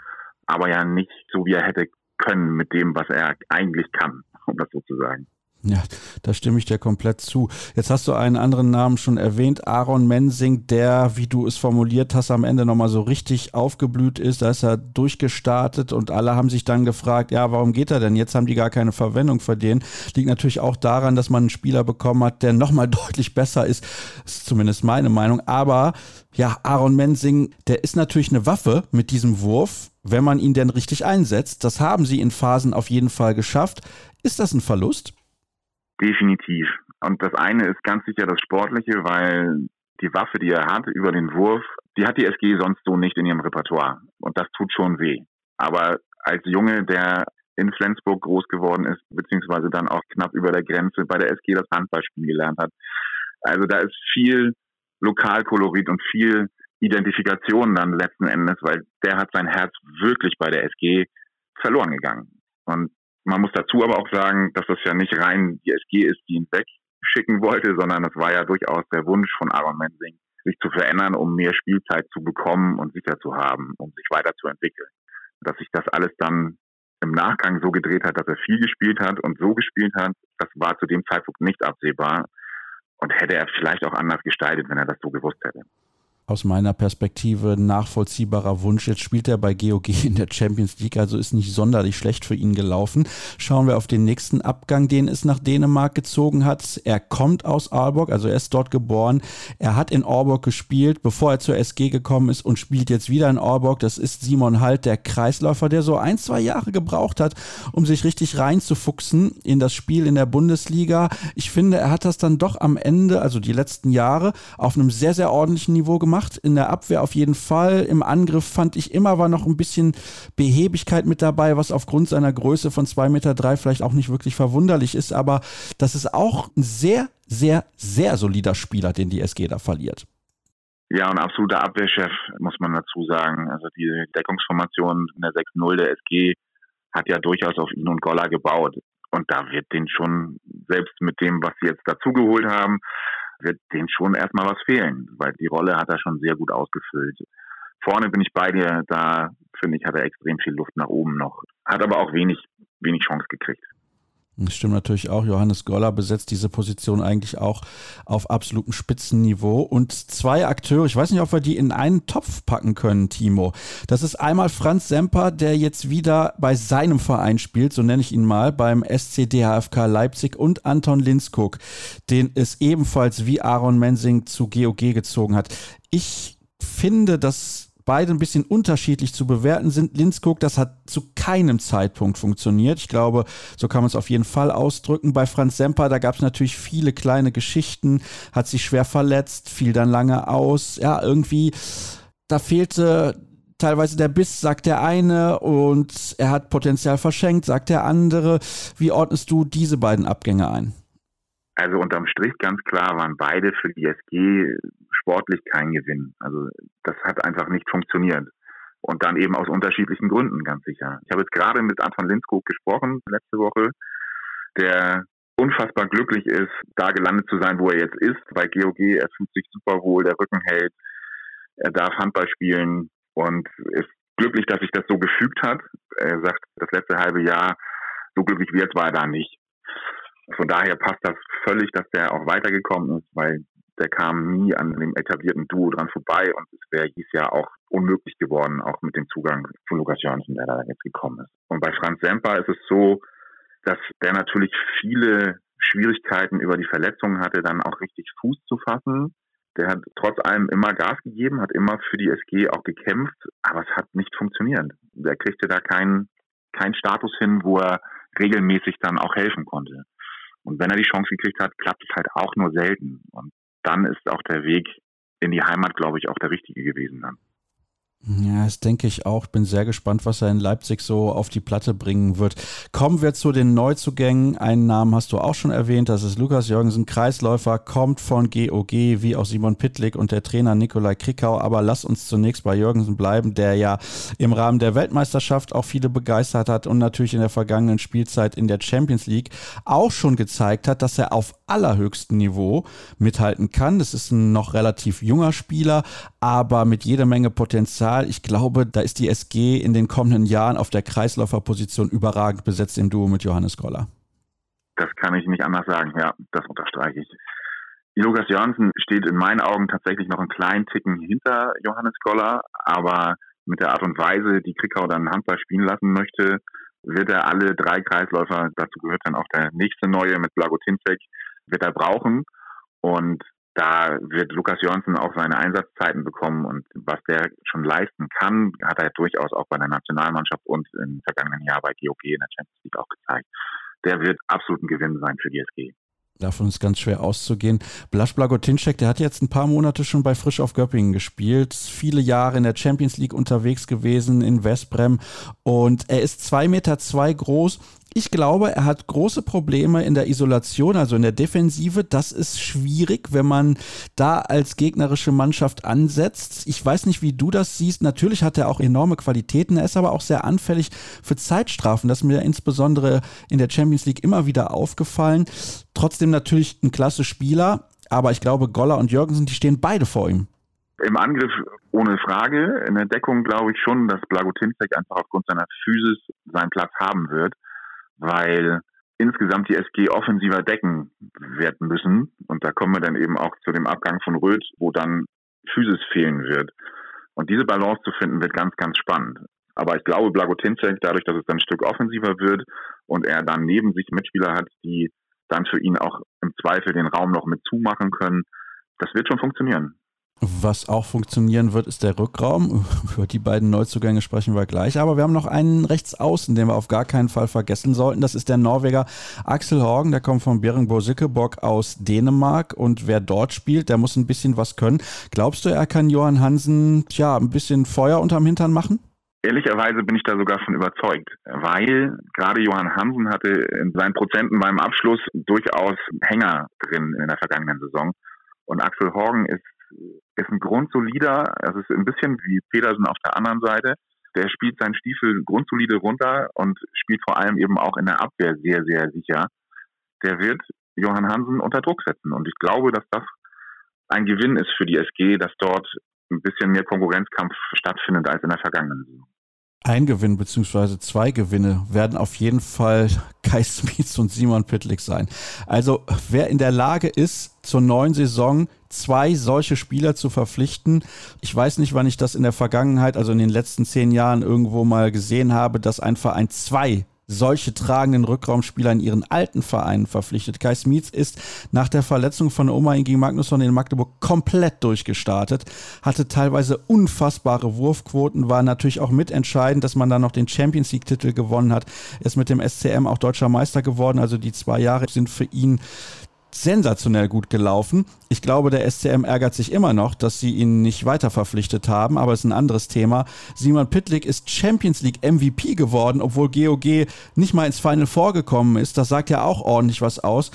aber ja nicht so, wie er hätte können mit dem, was er eigentlich kann, um das so zu sagen. Ja, da stimme ich dir komplett zu. Jetzt hast du einen anderen Namen schon erwähnt, Aaron Mensing, der, wie du es formuliert hast, am Ende nochmal so richtig aufgeblüht ist. Da ist er durchgestartet und alle haben sich dann gefragt, ja, warum geht er denn? Jetzt haben die gar keine Verwendung für den. Liegt natürlich auch daran, dass man einen Spieler bekommen hat, der nochmal deutlich besser ist. Das ist zumindest meine Meinung. Aber ja, Aaron Mensing, der ist natürlich eine Waffe mit diesem Wurf, wenn man ihn denn richtig einsetzt. Das haben sie in Phasen auf jeden Fall geschafft. Ist das ein Verlust? Definitiv. Und das eine ist ganz sicher das Sportliche, weil die Waffe, die er hat über den Wurf, die hat die SG sonst so nicht in ihrem Repertoire. Und das tut schon weh. Aber als Junge, der in Flensburg groß geworden ist, beziehungsweise dann auch knapp über der Grenze bei der SG das Handballspielen gelernt hat. Also da ist viel Lokalkolorit und viel Identifikation dann letzten Endes, weil der hat sein Herz wirklich bei der SG verloren gegangen. Und man muss dazu aber auch sagen, dass das ja nicht rein die SG ist, die ihn wegschicken wollte, sondern es war ja durchaus der Wunsch von Aaron Mensing, sich zu verändern, um mehr Spielzeit zu bekommen und sicher zu haben, um sich weiterzuentwickeln. Dass sich das alles dann im Nachgang so gedreht hat, dass er viel gespielt hat und so gespielt hat, das war zu dem Zeitpunkt nicht absehbar und hätte er vielleicht auch anders gestaltet, wenn er das so gewusst hätte aus meiner Perspektive nachvollziehbarer Wunsch. Jetzt spielt er bei GOG in der Champions League, also ist nicht sonderlich schlecht für ihn gelaufen. Schauen wir auf den nächsten Abgang, den es nach Dänemark gezogen hat. Er kommt aus Aalborg, also er ist dort geboren. Er hat in Aalborg gespielt, bevor er zur SG gekommen ist und spielt jetzt wieder in Aalborg. Das ist Simon Halt, der Kreisläufer, der so ein, zwei Jahre gebraucht hat, um sich richtig reinzufuchsen in das Spiel in der Bundesliga. Ich finde, er hat das dann doch am Ende, also die letzten Jahre, auf einem sehr, sehr ordentlichen Niveau gemacht gemacht. In der Abwehr auf jeden Fall. Im Angriff fand ich immer war noch ein bisschen Behebigkeit mit dabei, was aufgrund seiner Größe von 2,3 Meter drei vielleicht auch nicht wirklich verwunderlich ist. Aber das ist auch ein sehr, sehr, sehr solider Spieler, den die SG da verliert. Ja, ein absoluter Abwehrchef, muss man dazu sagen. Also die Deckungsformation in der 6-0 der SG hat ja durchaus auf ihn und Goller gebaut. Und da wird den schon, selbst mit dem, was sie jetzt dazugeholt haben, wird dem schon erstmal was fehlen, weil die Rolle hat er schon sehr gut ausgefüllt. Vorne bin ich bei dir, da finde ich, hat er extrem viel Luft nach oben noch. hat aber auch wenig, wenig Chance gekriegt. Das stimmt natürlich auch. Johannes Goller besetzt diese Position eigentlich auch auf absolutem Spitzenniveau. Und zwei Akteure, ich weiß nicht, ob wir die in einen Topf packen können, Timo. Das ist einmal Franz Semper, der jetzt wieder bei seinem Verein spielt, so nenne ich ihn mal, beim SCDHFK Leipzig und Anton Linskog, den es ebenfalls wie Aaron Mensing zu GOG gezogen hat. Ich finde, dass beide ein bisschen unterschiedlich zu bewerten sind. Linskog, das hat zu keinem Zeitpunkt funktioniert. Ich glaube, so kann man es auf jeden Fall ausdrücken. Bei Franz Semper, da gab es natürlich viele kleine Geschichten, hat sich schwer verletzt, fiel dann lange aus. Ja, irgendwie, da fehlte teilweise der Biss, sagt der eine, und er hat Potenzial verschenkt, sagt der andere. Wie ordnest du diese beiden Abgänge ein? Also unterm Strich ganz klar waren beide für die SG sportlich kein Gewinn. Also das hat einfach nicht funktioniert. Und dann eben aus unterschiedlichen Gründen, ganz sicher. Ich habe jetzt gerade mit Anton Linskog gesprochen, letzte Woche, der unfassbar glücklich ist, da gelandet zu sein, wo er jetzt ist. Bei GOG, er fühlt sich super wohl, der Rücken hält, er darf Handball spielen und ist glücklich, dass sich das so gefügt hat. Er sagt, das letzte halbe Jahr, so glücklich wie jetzt war er da nicht. Von daher passt das völlig, dass der auch weitergekommen ist, weil der kam nie an dem etablierten Duo dran vorbei und es wäre dies Jahr auch unmöglich geworden, auch mit dem Zugang von Lukas Jörnsen, der da jetzt gekommen ist. Und bei Franz Semper ist es so, dass der natürlich viele Schwierigkeiten über die Verletzungen hatte, dann auch richtig Fuß zu fassen. Der hat trotz allem immer Gas gegeben, hat immer für die SG auch gekämpft, aber es hat nicht funktioniert. Der kriegte da keinen keinen Status hin, wo er regelmäßig dann auch helfen konnte. Und wenn er die Chance gekriegt hat, klappt es halt auch nur selten. Und dann ist auch der Weg in die Heimat, glaube ich, auch der richtige gewesen dann. Ja, das denke ich auch. Bin sehr gespannt, was er in Leipzig so auf die Platte bringen wird. Kommen wir zu den Neuzugängen. Einen Namen hast du auch schon erwähnt. Das ist Lukas Jürgensen, Kreisläufer, kommt von GOG, wie auch Simon Pittlik und der Trainer Nikolai Krikau. Aber lass uns zunächst bei Jürgensen bleiben, der ja im Rahmen der Weltmeisterschaft auch viele begeistert hat und natürlich in der vergangenen Spielzeit in der Champions League auch schon gezeigt hat, dass er auf allerhöchstem Niveau mithalten kann. Das ist ein noch relativ junger Spieler, aber mit jeder Menge Potenzial Zahl. Ich glaube, da ist die SG in den kommenden Jahren auf der Kreisläuferposition überragend besetzt im Duo mit Johannes Goller. Das kann ich nicht anders sagen. Ja, das unterstreiche ich. Lukas Jörnsen steht in meinen Augen tatsächlich noch einen kleinen Ticken hinter Johannes Goller, aber mit der Art und Weise, die Krickau dann Handball spielen lassen möchte, wird er alle drei Kreisläufer, dazu gehört dann auch der nächste neue mit Blago Tinzek, wird er brauchen. Und da wird Lukas Jörnsen auch seine Einsatzzeiten bekommen und was der schon leisten kann, hat er durchaus auch bei der Nationalmannschaft und im vergangenen Jahr bei GOG in der Champions League auch gezeigt. Der wird absolut ein Gewinn sein für die SG. Davon ist ganz schwer auszugehen. Blasch Blagotinczek, der hat jetzt ein paar Monate schon bei Frisch auf Göppingen gespielt, viele Jahre in der Champions League unterwegs gewesen in Westbrem und er ist zwei Meter zwei groß, ich glaube, er hat große Probleme in der Isolation, also in der Defensive. Das ist schwierig, wenn man da als gegnerische Mannschaft ansetzt. Ich weiß nicht, wie du das siehst. Natürlich hat er auch enorme Qualitäten. Er ist aber auch sehr anfällig für Zeitstrafen. Das ist mir insbesondere in der Champions League immer wieder aufgefallen. Trotzdem natürlich ein klasse Spieler. Aber ich glaube, Goller und Jürgensen, die stehen beide vor ihm. Im Angriff ohne Frage. In der Deckung glaube ich schon, dass Blago Timsek einfach aufgrund seiner Physis seinen Platz haben wird weil insgesamt die SG offensiver decken werden müssen. Und da kommen wir dann eben auch zu dem Abgang von Röth, wo dann Physis fehlen wird. Und diese Balance zu finden, wird ganz, ganz spannend. Aber ich glaube, Blagotinzek, dadurch, dass es dann ein Stück offensiver wird und er dann neben sich Mitspieler hat, die dann für ihn auch im Zweifel den Raum noch mit zumachen können, das wird schon funktionieren. Was auch funktionieren wird, ist der Rückraum. Über die beiden Neuzugänge sprechen wir gleich. Aber wir haben noch einen Rechtsaußen, den wir auf gar keinen Fall vergessen sollten. Das ist der Norweger Axel Horgen. Der kommt von Beringbo Sickeborg aus Dänemark. Und wer dort spielt, der muss ein bisschen was können. Glaubst du, er kann Johann Hansen tja, ein bisschen Feuer unterm Hintern machen? Ehrlicherweise bin ich da sogar von überzeugt, weil gerade Johann Hansen hatte in seinen Prozenten beim Abschluss durchaus Hänger drin in der vergangenen Saison. Und Axel Horgen ist ist ein grundsolider, es ist ein bisschen wie Pedersen auf der anderen Seite. Der spielt seinen Stiefel grundsolide runter und spielt vor allem eben auch in der Abwehr sehr, sehr sicher. Der wird Johann Hansen unter Druck setzen. Und ich glaube, dass das ein Gewinn ist für die SG, dass dort ein bisschen mehr Konkurrenzkampf stattfindet als in der vergangenen Saison. Ein Gewinn bzw. zwei Gewinne werden auf jeden Fall Kai Smith und Simon Pitlick sein. Also wer in der Lage ist, zur neuen Saison zwei solche Spieler zu verpflichten. Ich weiß nicht, wann ich das in der Vergangenheit, also in den letzten zehn Jahren irgendwo mal gesehen habe, dass ein Verein zwei solche tragenden Rückraumspieler in ihren alten Vereinen verpflichtet. Kai Smits ist nach der Verletzung von Oma gegen Magnusson in Magdeburg komplett durchgestartet, hatte teilweise unfassbare Wurfquoten, war natürlich auch mitentscheidend, dass man dann noch den Champions League-Titel gewonnen hat. Ist mit dem SCM auch deutscher Meister geworden, also die zwei Jahre sind für ihn sensationell gut gelaufen. Ich glaube, der SCM ärgert sich immer noch, dass sie ihn nicht weiter verpflichtet haben, aber es ist ein anderes Thema. Simon Pitlick ist Champions League MVP geworden, obwohl GOG nicht mal ins Final vorgekommen ist. Das sagt ja auch ordentlich was aus.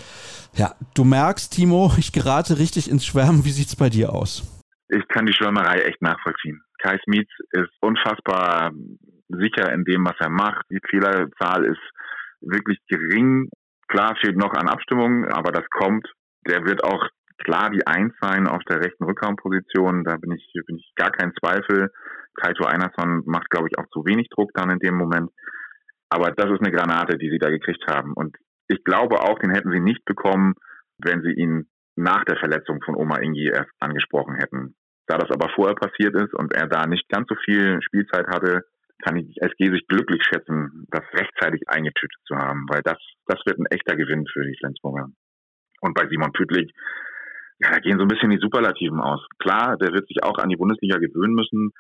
Ja, du merkst, Timo, ich gerate richtig ins Schwärmen. Wie sieht es bei dir aus? Ich kann die Schwärmerei echt nachvollziehen. Kai Smith ist unfassbar sicher in dem, was er macht. Die Fehlerzahl ist wirklich gering Klar fehlt noch an Abstimmung, aber das kommt. Der wird auch klar die Eins sein auf der rechten Rückraumposition. Da bin ich, bin ich gar kein Zweifel. Kaito Einerson macht, glaube ich, auch zu wenig Druck dann in dem Moment. Aber das ist eine Granate, die sie da gekriegt haben. Und ich glaube auch, den hätten sie nicht bekommen, wenn sie ihn nach der Verletzung von Oma Ingi erst angesprochen hätten. Da das aber vorher passiert ist und er da nicht ganz so viel Spielzeit hatte, kann ich SG sich glücklich schätzen, das rechtzeitig eingetütet zu haben, weil das, das wird ein echter Gewinn für die Flensburger. Und bei Simon Pütlik, ja, da gehen so ein bisschen die Superlativen aus. Klar, der wird sich auch an die Bundesliga gewöhnen müssen,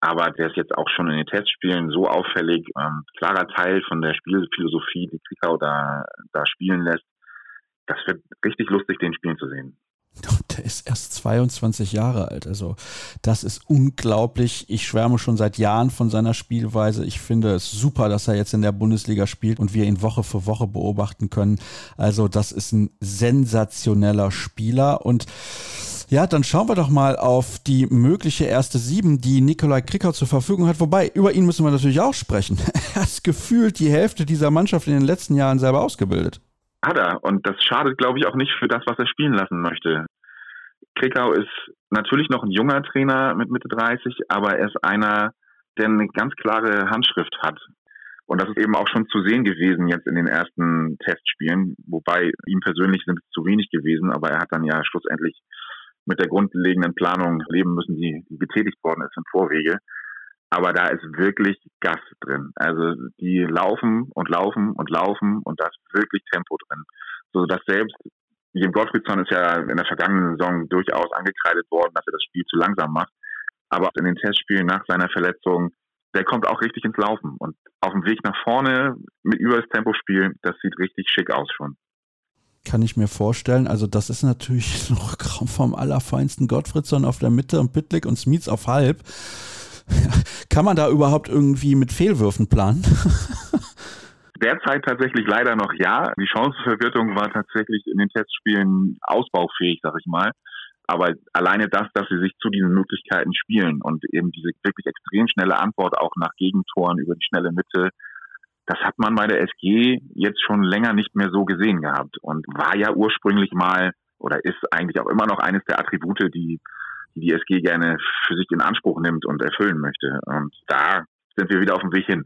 aber der ist jetzt auch schon in den Testspielen so auffällig, ähm, klarer Teil von der Spielphilosophie, die Kriegau da, da spielen lässt. Das wird richtig lustig, den Spielen zu sehen. Der ist erst 22 Jahre alt. Also das ist unglaublich. Ich schwärme schon seit Jahren von seiner Spielweise. Ich finde es super, dass er jetzt in der Bundesliga spielt und wir ihn Woche für Woche beobachten können. Also das ist ein sensationeller Spieler und ja, dann schauen wir doch mal auf die mögliche erste Sieben, die Nikolai Krickau zur Verfügung hat. Wobei, über ihn müssen wir natürlich auch sprechen. Er hat gefühlt die Hälfte dieser Mannschaft in den letzten Jahren selber ausgebildet. Hat er. Und das schadet, glaube ich, auch nicht für das, was er spielen lassen möchte. Krikau ist natürlich noch ein junger Trainer mit Mitte 30, aber er ist einer, der eine ganz klare Handschrift hat. Und das ist eben auch schon zu sehen gewesen jetzt in den ersten Testspielen, wobei ihm persönlich sind es zu wenig gewesen, aber er hat dann ja schlussendlich mit der grundlegenden Planung leben müssen, die, die getätigt worden ist im Vorwege. Aber da ist wirklich Gas drin. Also die laufen und laufen und laufen und da ist wirklich Tempo drin. So dass selbst Jim Gottfriedson ist ja in der vergangenen Saison durchaus angekreidet worden, dass er das Spiel zu langsam macht. Aber in den Testspielen nach seiner Verletzung, der kommt auch richtig ins Laufen. Und auf dem Weg nach vorne mit über das Tempospiel, das sieht richtig schick aus schon. Kann ich mir vorstellen. Also, das ist natürlich noch vom allerfeinsten Gottfriedson auf der Mitte und Pitlick und Smits auf halb. Kann man da überhaupt irgendwie mit Fehlwürfen planen? Derzeit tatsächlich leider noch ja. Die Chancenverwirrung war tatsächlich in den Testspielen ausbaufähig, sag ich mal. Aber alleine das, dass sie sich zu diesen Möglichkeiten spielen und eben diese wirklich extrem schnelle Antwort auch nach Gegentoren über die schnelle Mitte, das hat man bei der SG jetzt schon länger nicht mehr so gesehen gehabt und war ja ursprünglich mal oder ist eigentlich auch immer noch eines der Attribute, die die, die SG gerne für sich in Anspruch nimmt und erfüllen möchte. Und da sind wir wieder auf dem Weg hin.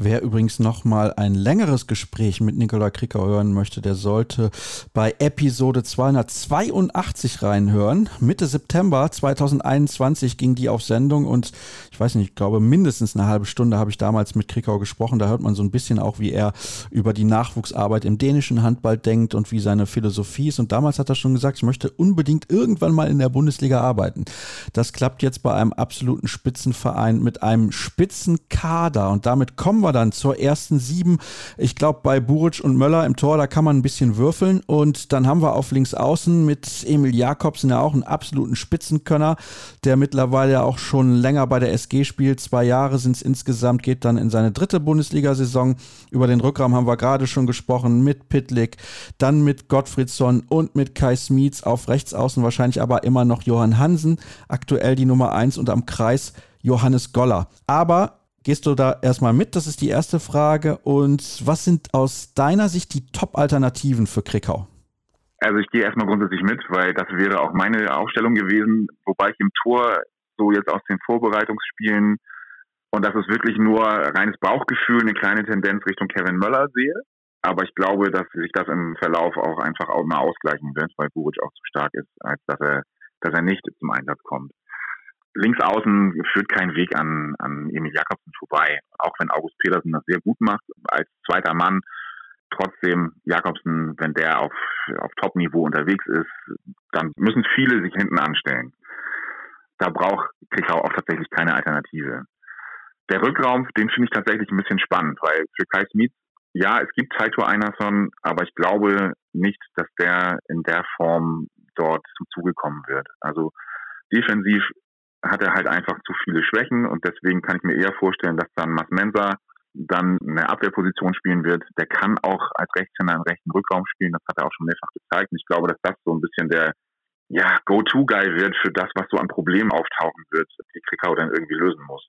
Wer übrigens noch mal ein längeres Gespräch mit Nikola Kricker hören möchte, der sollte bei Episode 282 reinhören. Mitte September 2021 ging die auf Sendung und ich weiß nicht, ich glaube mindestens eine halbe Stunde habe ich damals mit Krickau gesprochen. Da hört man so ein bisschen auch, wie er über die Nachwuchsarbeit im dänischen Handball denkt und wie seine Philosophie ist. Und damals hat er schon gesagt, ich möchte unbedingt irgendwann mal in der Bundesliga arbeiten. Das klappt jetzt bei einem absoluten Spitzenverein mit einem Spitzenkader und damit kommen wir wir dann zur ersten sieben. Ich glaube, bei Buric und Möller im Tor, da kann man ein bisschen würfeln. Und dann haben wir auf links außen mit Emil Jakobsen ja auch einen absoluten Spitzenkönner, der mittlerweile ja auch schon länger bei der SG spielt. Zwei Jahre sind es insgesamt, geht dann in seine dritte Bundesliga-Saison. Über den Rückraum haben wir gerade schon gesprochen mit Pitlick, dann mit Gottfriedsson und mit Kai Smietz auf rechts außen wahrscheinlich aber immer noch Johann Hansen, aktuell die Nummer eins und am Kreis Johannes Goller. Aber Gehst du da erstmal mit? Das ist die erste Frage. Und was sind aus deiner Sicht die Top-Alternativen für Krikau? Also ich gehe erstmal grundsätzlich mit, weil das wäre auch meine Aufstellung gewesen, wobei ich im Tor so jetzt aus den Vorbereitungsspielen und dass es wirklich nur reines Bauchgefühl, eine kleine Tendenz Richtung Kevin Möller sehe. Aber ich glaube, dass sich das im Verlauf auch einfach auch mal ausgleichen wird, weil Buric auch zu stark ist, als dass er, dass er nicht zum Einsatz kommt. Links außen führt kein Weg an, an Emil Jakobsen vorbei. Auch wenn August Petersen das sehr gut macht, als zweiter Mann. Trotzdem, Jakobsen, wenn der auf, auf Top-Niveau unterwegs ist, dann müssen viele sich hinten anstellen. Da braucht Krichau auch tatsächlich keine Alternative. Der Rückraum, den finde ich tatsächlich ein bisschen spannend, weil für Kai Smith ja, es gibt Taito Einarsson, aber ich glaube nicht, dass der in der Form dort zum Zuge kommen wird. Also defensiv hat er halt einfach zu viele Schwächen und deswegen kann ich mir eher vorstellen, dass dann Mas Mensa dann eine Abwehrposition spielen wird. Der kann auch als Rechtshänder einen rechten Rückraum spielen, das hat er auch schon mehrfach gezeigt. Und ich glaube, dass das so ein bisschen der ja, Go-To-Guy wird für das, was so an Problemen auftauchen wird, die Krikau dann irgendwie lösen muss.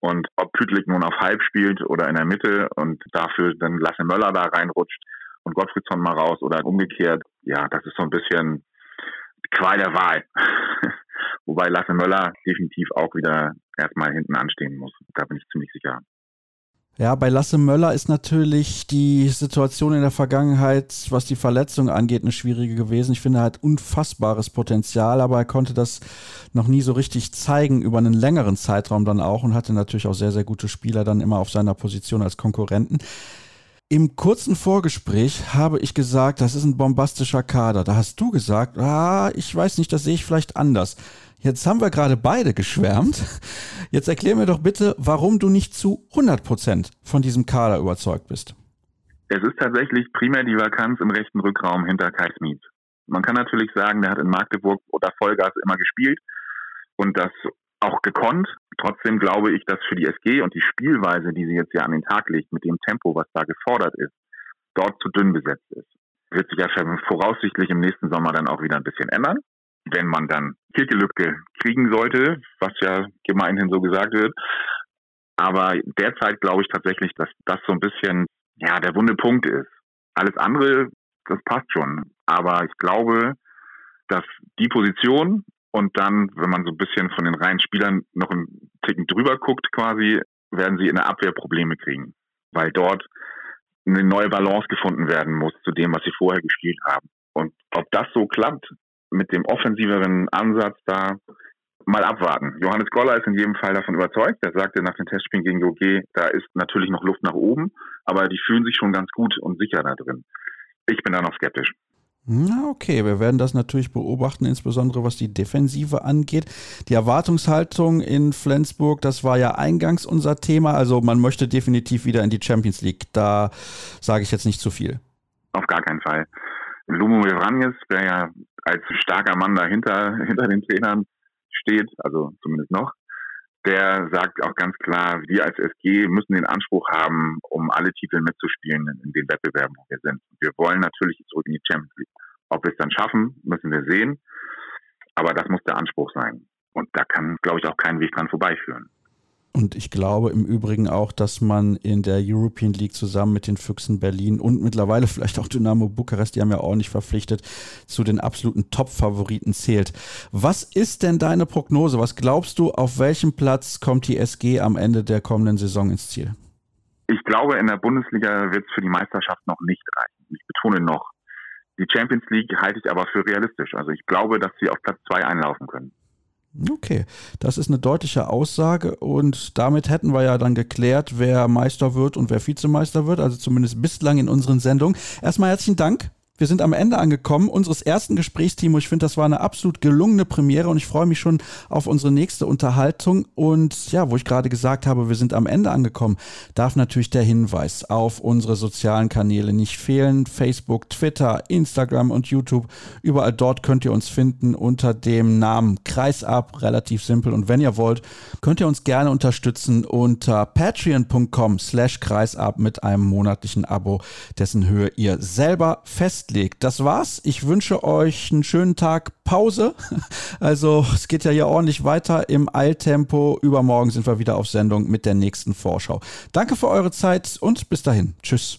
Und ob Pütlik nun auf Halb spielt oder in der Mitte und dafür dann Lasse Möller da reinrutscht und Gottfriedsson mal raus oder umgekehrt, ja, das ist so ein bisschen Qual der Wahl. Wobei Lasse Möller definitiv auch wieder erstmal hinten anstehen muss. Da bin ich ziemlich sicher. Ja, bei Lasse Möller ist natürlich die Situation in der Vergangenheit, was die Verletzung angeht, eine schwierige gewesen. Ich finde, er hat unfassbares Potenzial, aber er konnte das noch nie so richtig zeigen über einen längeren Zeitraum dann auch und hatte natürlich auch sehr, sehr gute Spieler dann immer auf seiner Position als Konkurrenten. Im kurzen Vorgespräch habe ich gesagt, das ist ein bombastischer Kader. Da hast du gesagt, ah, ich weiß nicht, das sehe ich vielleicht anders. Jetzt haben wir gerade beide geschwärmt. Jetzt erklär mir doch bitte, warum du nicht zu 100 Prozent von diesem Kader überzeugt bist. Es ist tatsächlich primär die Vakanz im rechten Rückraum hinter Kai Smith. Man kann natürlich sagen, der hat in Magdeburg oder Vollgas immer gespielt und das auch gekonnt. Trotzdem glaube ich, dass für die SG und die Spielweise, die sie jetzt ja an den Tag legt, mit dem Tempo, was da gefordert ist, dort zu dünn besetzt ist. Wird sich ja voraussichtlich im nächsten Sommer dann auch wieder ein bisschen ändern wenn man dann Kirkelübke kriegen sollte, was ja gemeinhin so gesagt wird. Aber derzeit glaube ich tatsächlich, dass das so ein bisschen ja der wunde Punkt ist. Alles andere, das passt schon. Aber ich glaube, dass die Position und dann, wenn man so ein bisschen von den reinen Spielern noch einen Ticken drüber guckt, quasi, werden sie in der Abwehr Probleme kriegen. Weil dort eine neue Balance gefunden werden muss zu dem, was sie vorher gespielt haben. Und ob das so klappt, mit dem offensiveren Ansatz da mal abwarten. Johannes Goller ist in jedem Fall davon überzeugt. Er sagte nach den Testspielen gegen GOG, da ist natürlich noch Luft nach oben, aber die fühlen sich schon ganz gut und sicher da drin. Ich bin da noch skeptisch. Na, okay, wir werden das natürlich beobachten, insbesondere was die Defensive angeht. Die Erwartungshaltung in Flensburg, das war ja eingangs unser Thema. Also man möchte definitiv wieder in die Champions League. Da sage ich jetzt nicht zu viel. Auf gar keinen Fall. Lumo Vranjes, der ja als starker Mann dahinter, hinter den Trainern steht, also zumindest noch, der sagt auch ganz klar, wir als SG müssen den Anspruch haben, um alle Titel mitzuspielen in den Wettbewerben, wo wir sind. Wir wollen natürlich zurück in die Champions League. Ob wir es dann schaffen, müssen wir sehen. Aber das muss der Anspruch sein. Und da kann, glaube ich, auch kein Weg dran vorbeiführen. Und ich glaube im Übrigen auch, dass man in der European League zusammen mit den Füchsen Berlin und mittlerweile vielleicht auch Dynamo Bukarest, die haben ja auch nicht verpflichtet, zu den absoluten Top-Favoriten zählt. Was ist denn deine Prognose? Was glaubst du, auf welchem Platz kommt die SG am Ende der kommenden Saison ins Ziel? Ich glaube, in der Bundesliga wird es für die Meisterschaft noch nicht reichen. Ich betone noch. Die Champions League halte ich aber für realistisch. Also ich glaube, dass sie auf Platz zwei einlaufen können. Okay, das ist eine deutliche Aussage und damit hätten wir ja dann geklärt, wer Meister wird und wer Vizemeister wird, also zumindest bislang in unseren Sendungen. Erstmal herzlichen Dank wir sind am Ende angekommen unseres ersten Gesprächs. Ich finde, das war eine absolut gelungene Premiere und ich freue mich schon auf unsere nächste Unterhaltung. Und ja, wo ich gerade gesagt habe, wir sind am Ende angekommen, darf natürlich der Hinweis auf unsere sozialen Kanäle nicht fehlen. Facebook, Twitter, Instagram und YouTube. Überall dort könnt ihr uns finden unter dem Namen Kreisab. Relativ simpel. Und wenn ihr wollt, könnt ihr uns gerne unterstützen unter patreon.com slash kreisab mit einem monatlichen Abo, dessen Höhe ihr selber fest festlegt. Das war's. Ich wünsche euch einen schönen Tag Pause. Also es geht ja hier ordentlich weiter im Eiltempo. Übermorgen sind wir wieder auf Sendung mit der nächsten Vorschau. Danke für eure Zeit und bis dahin. Tschüss.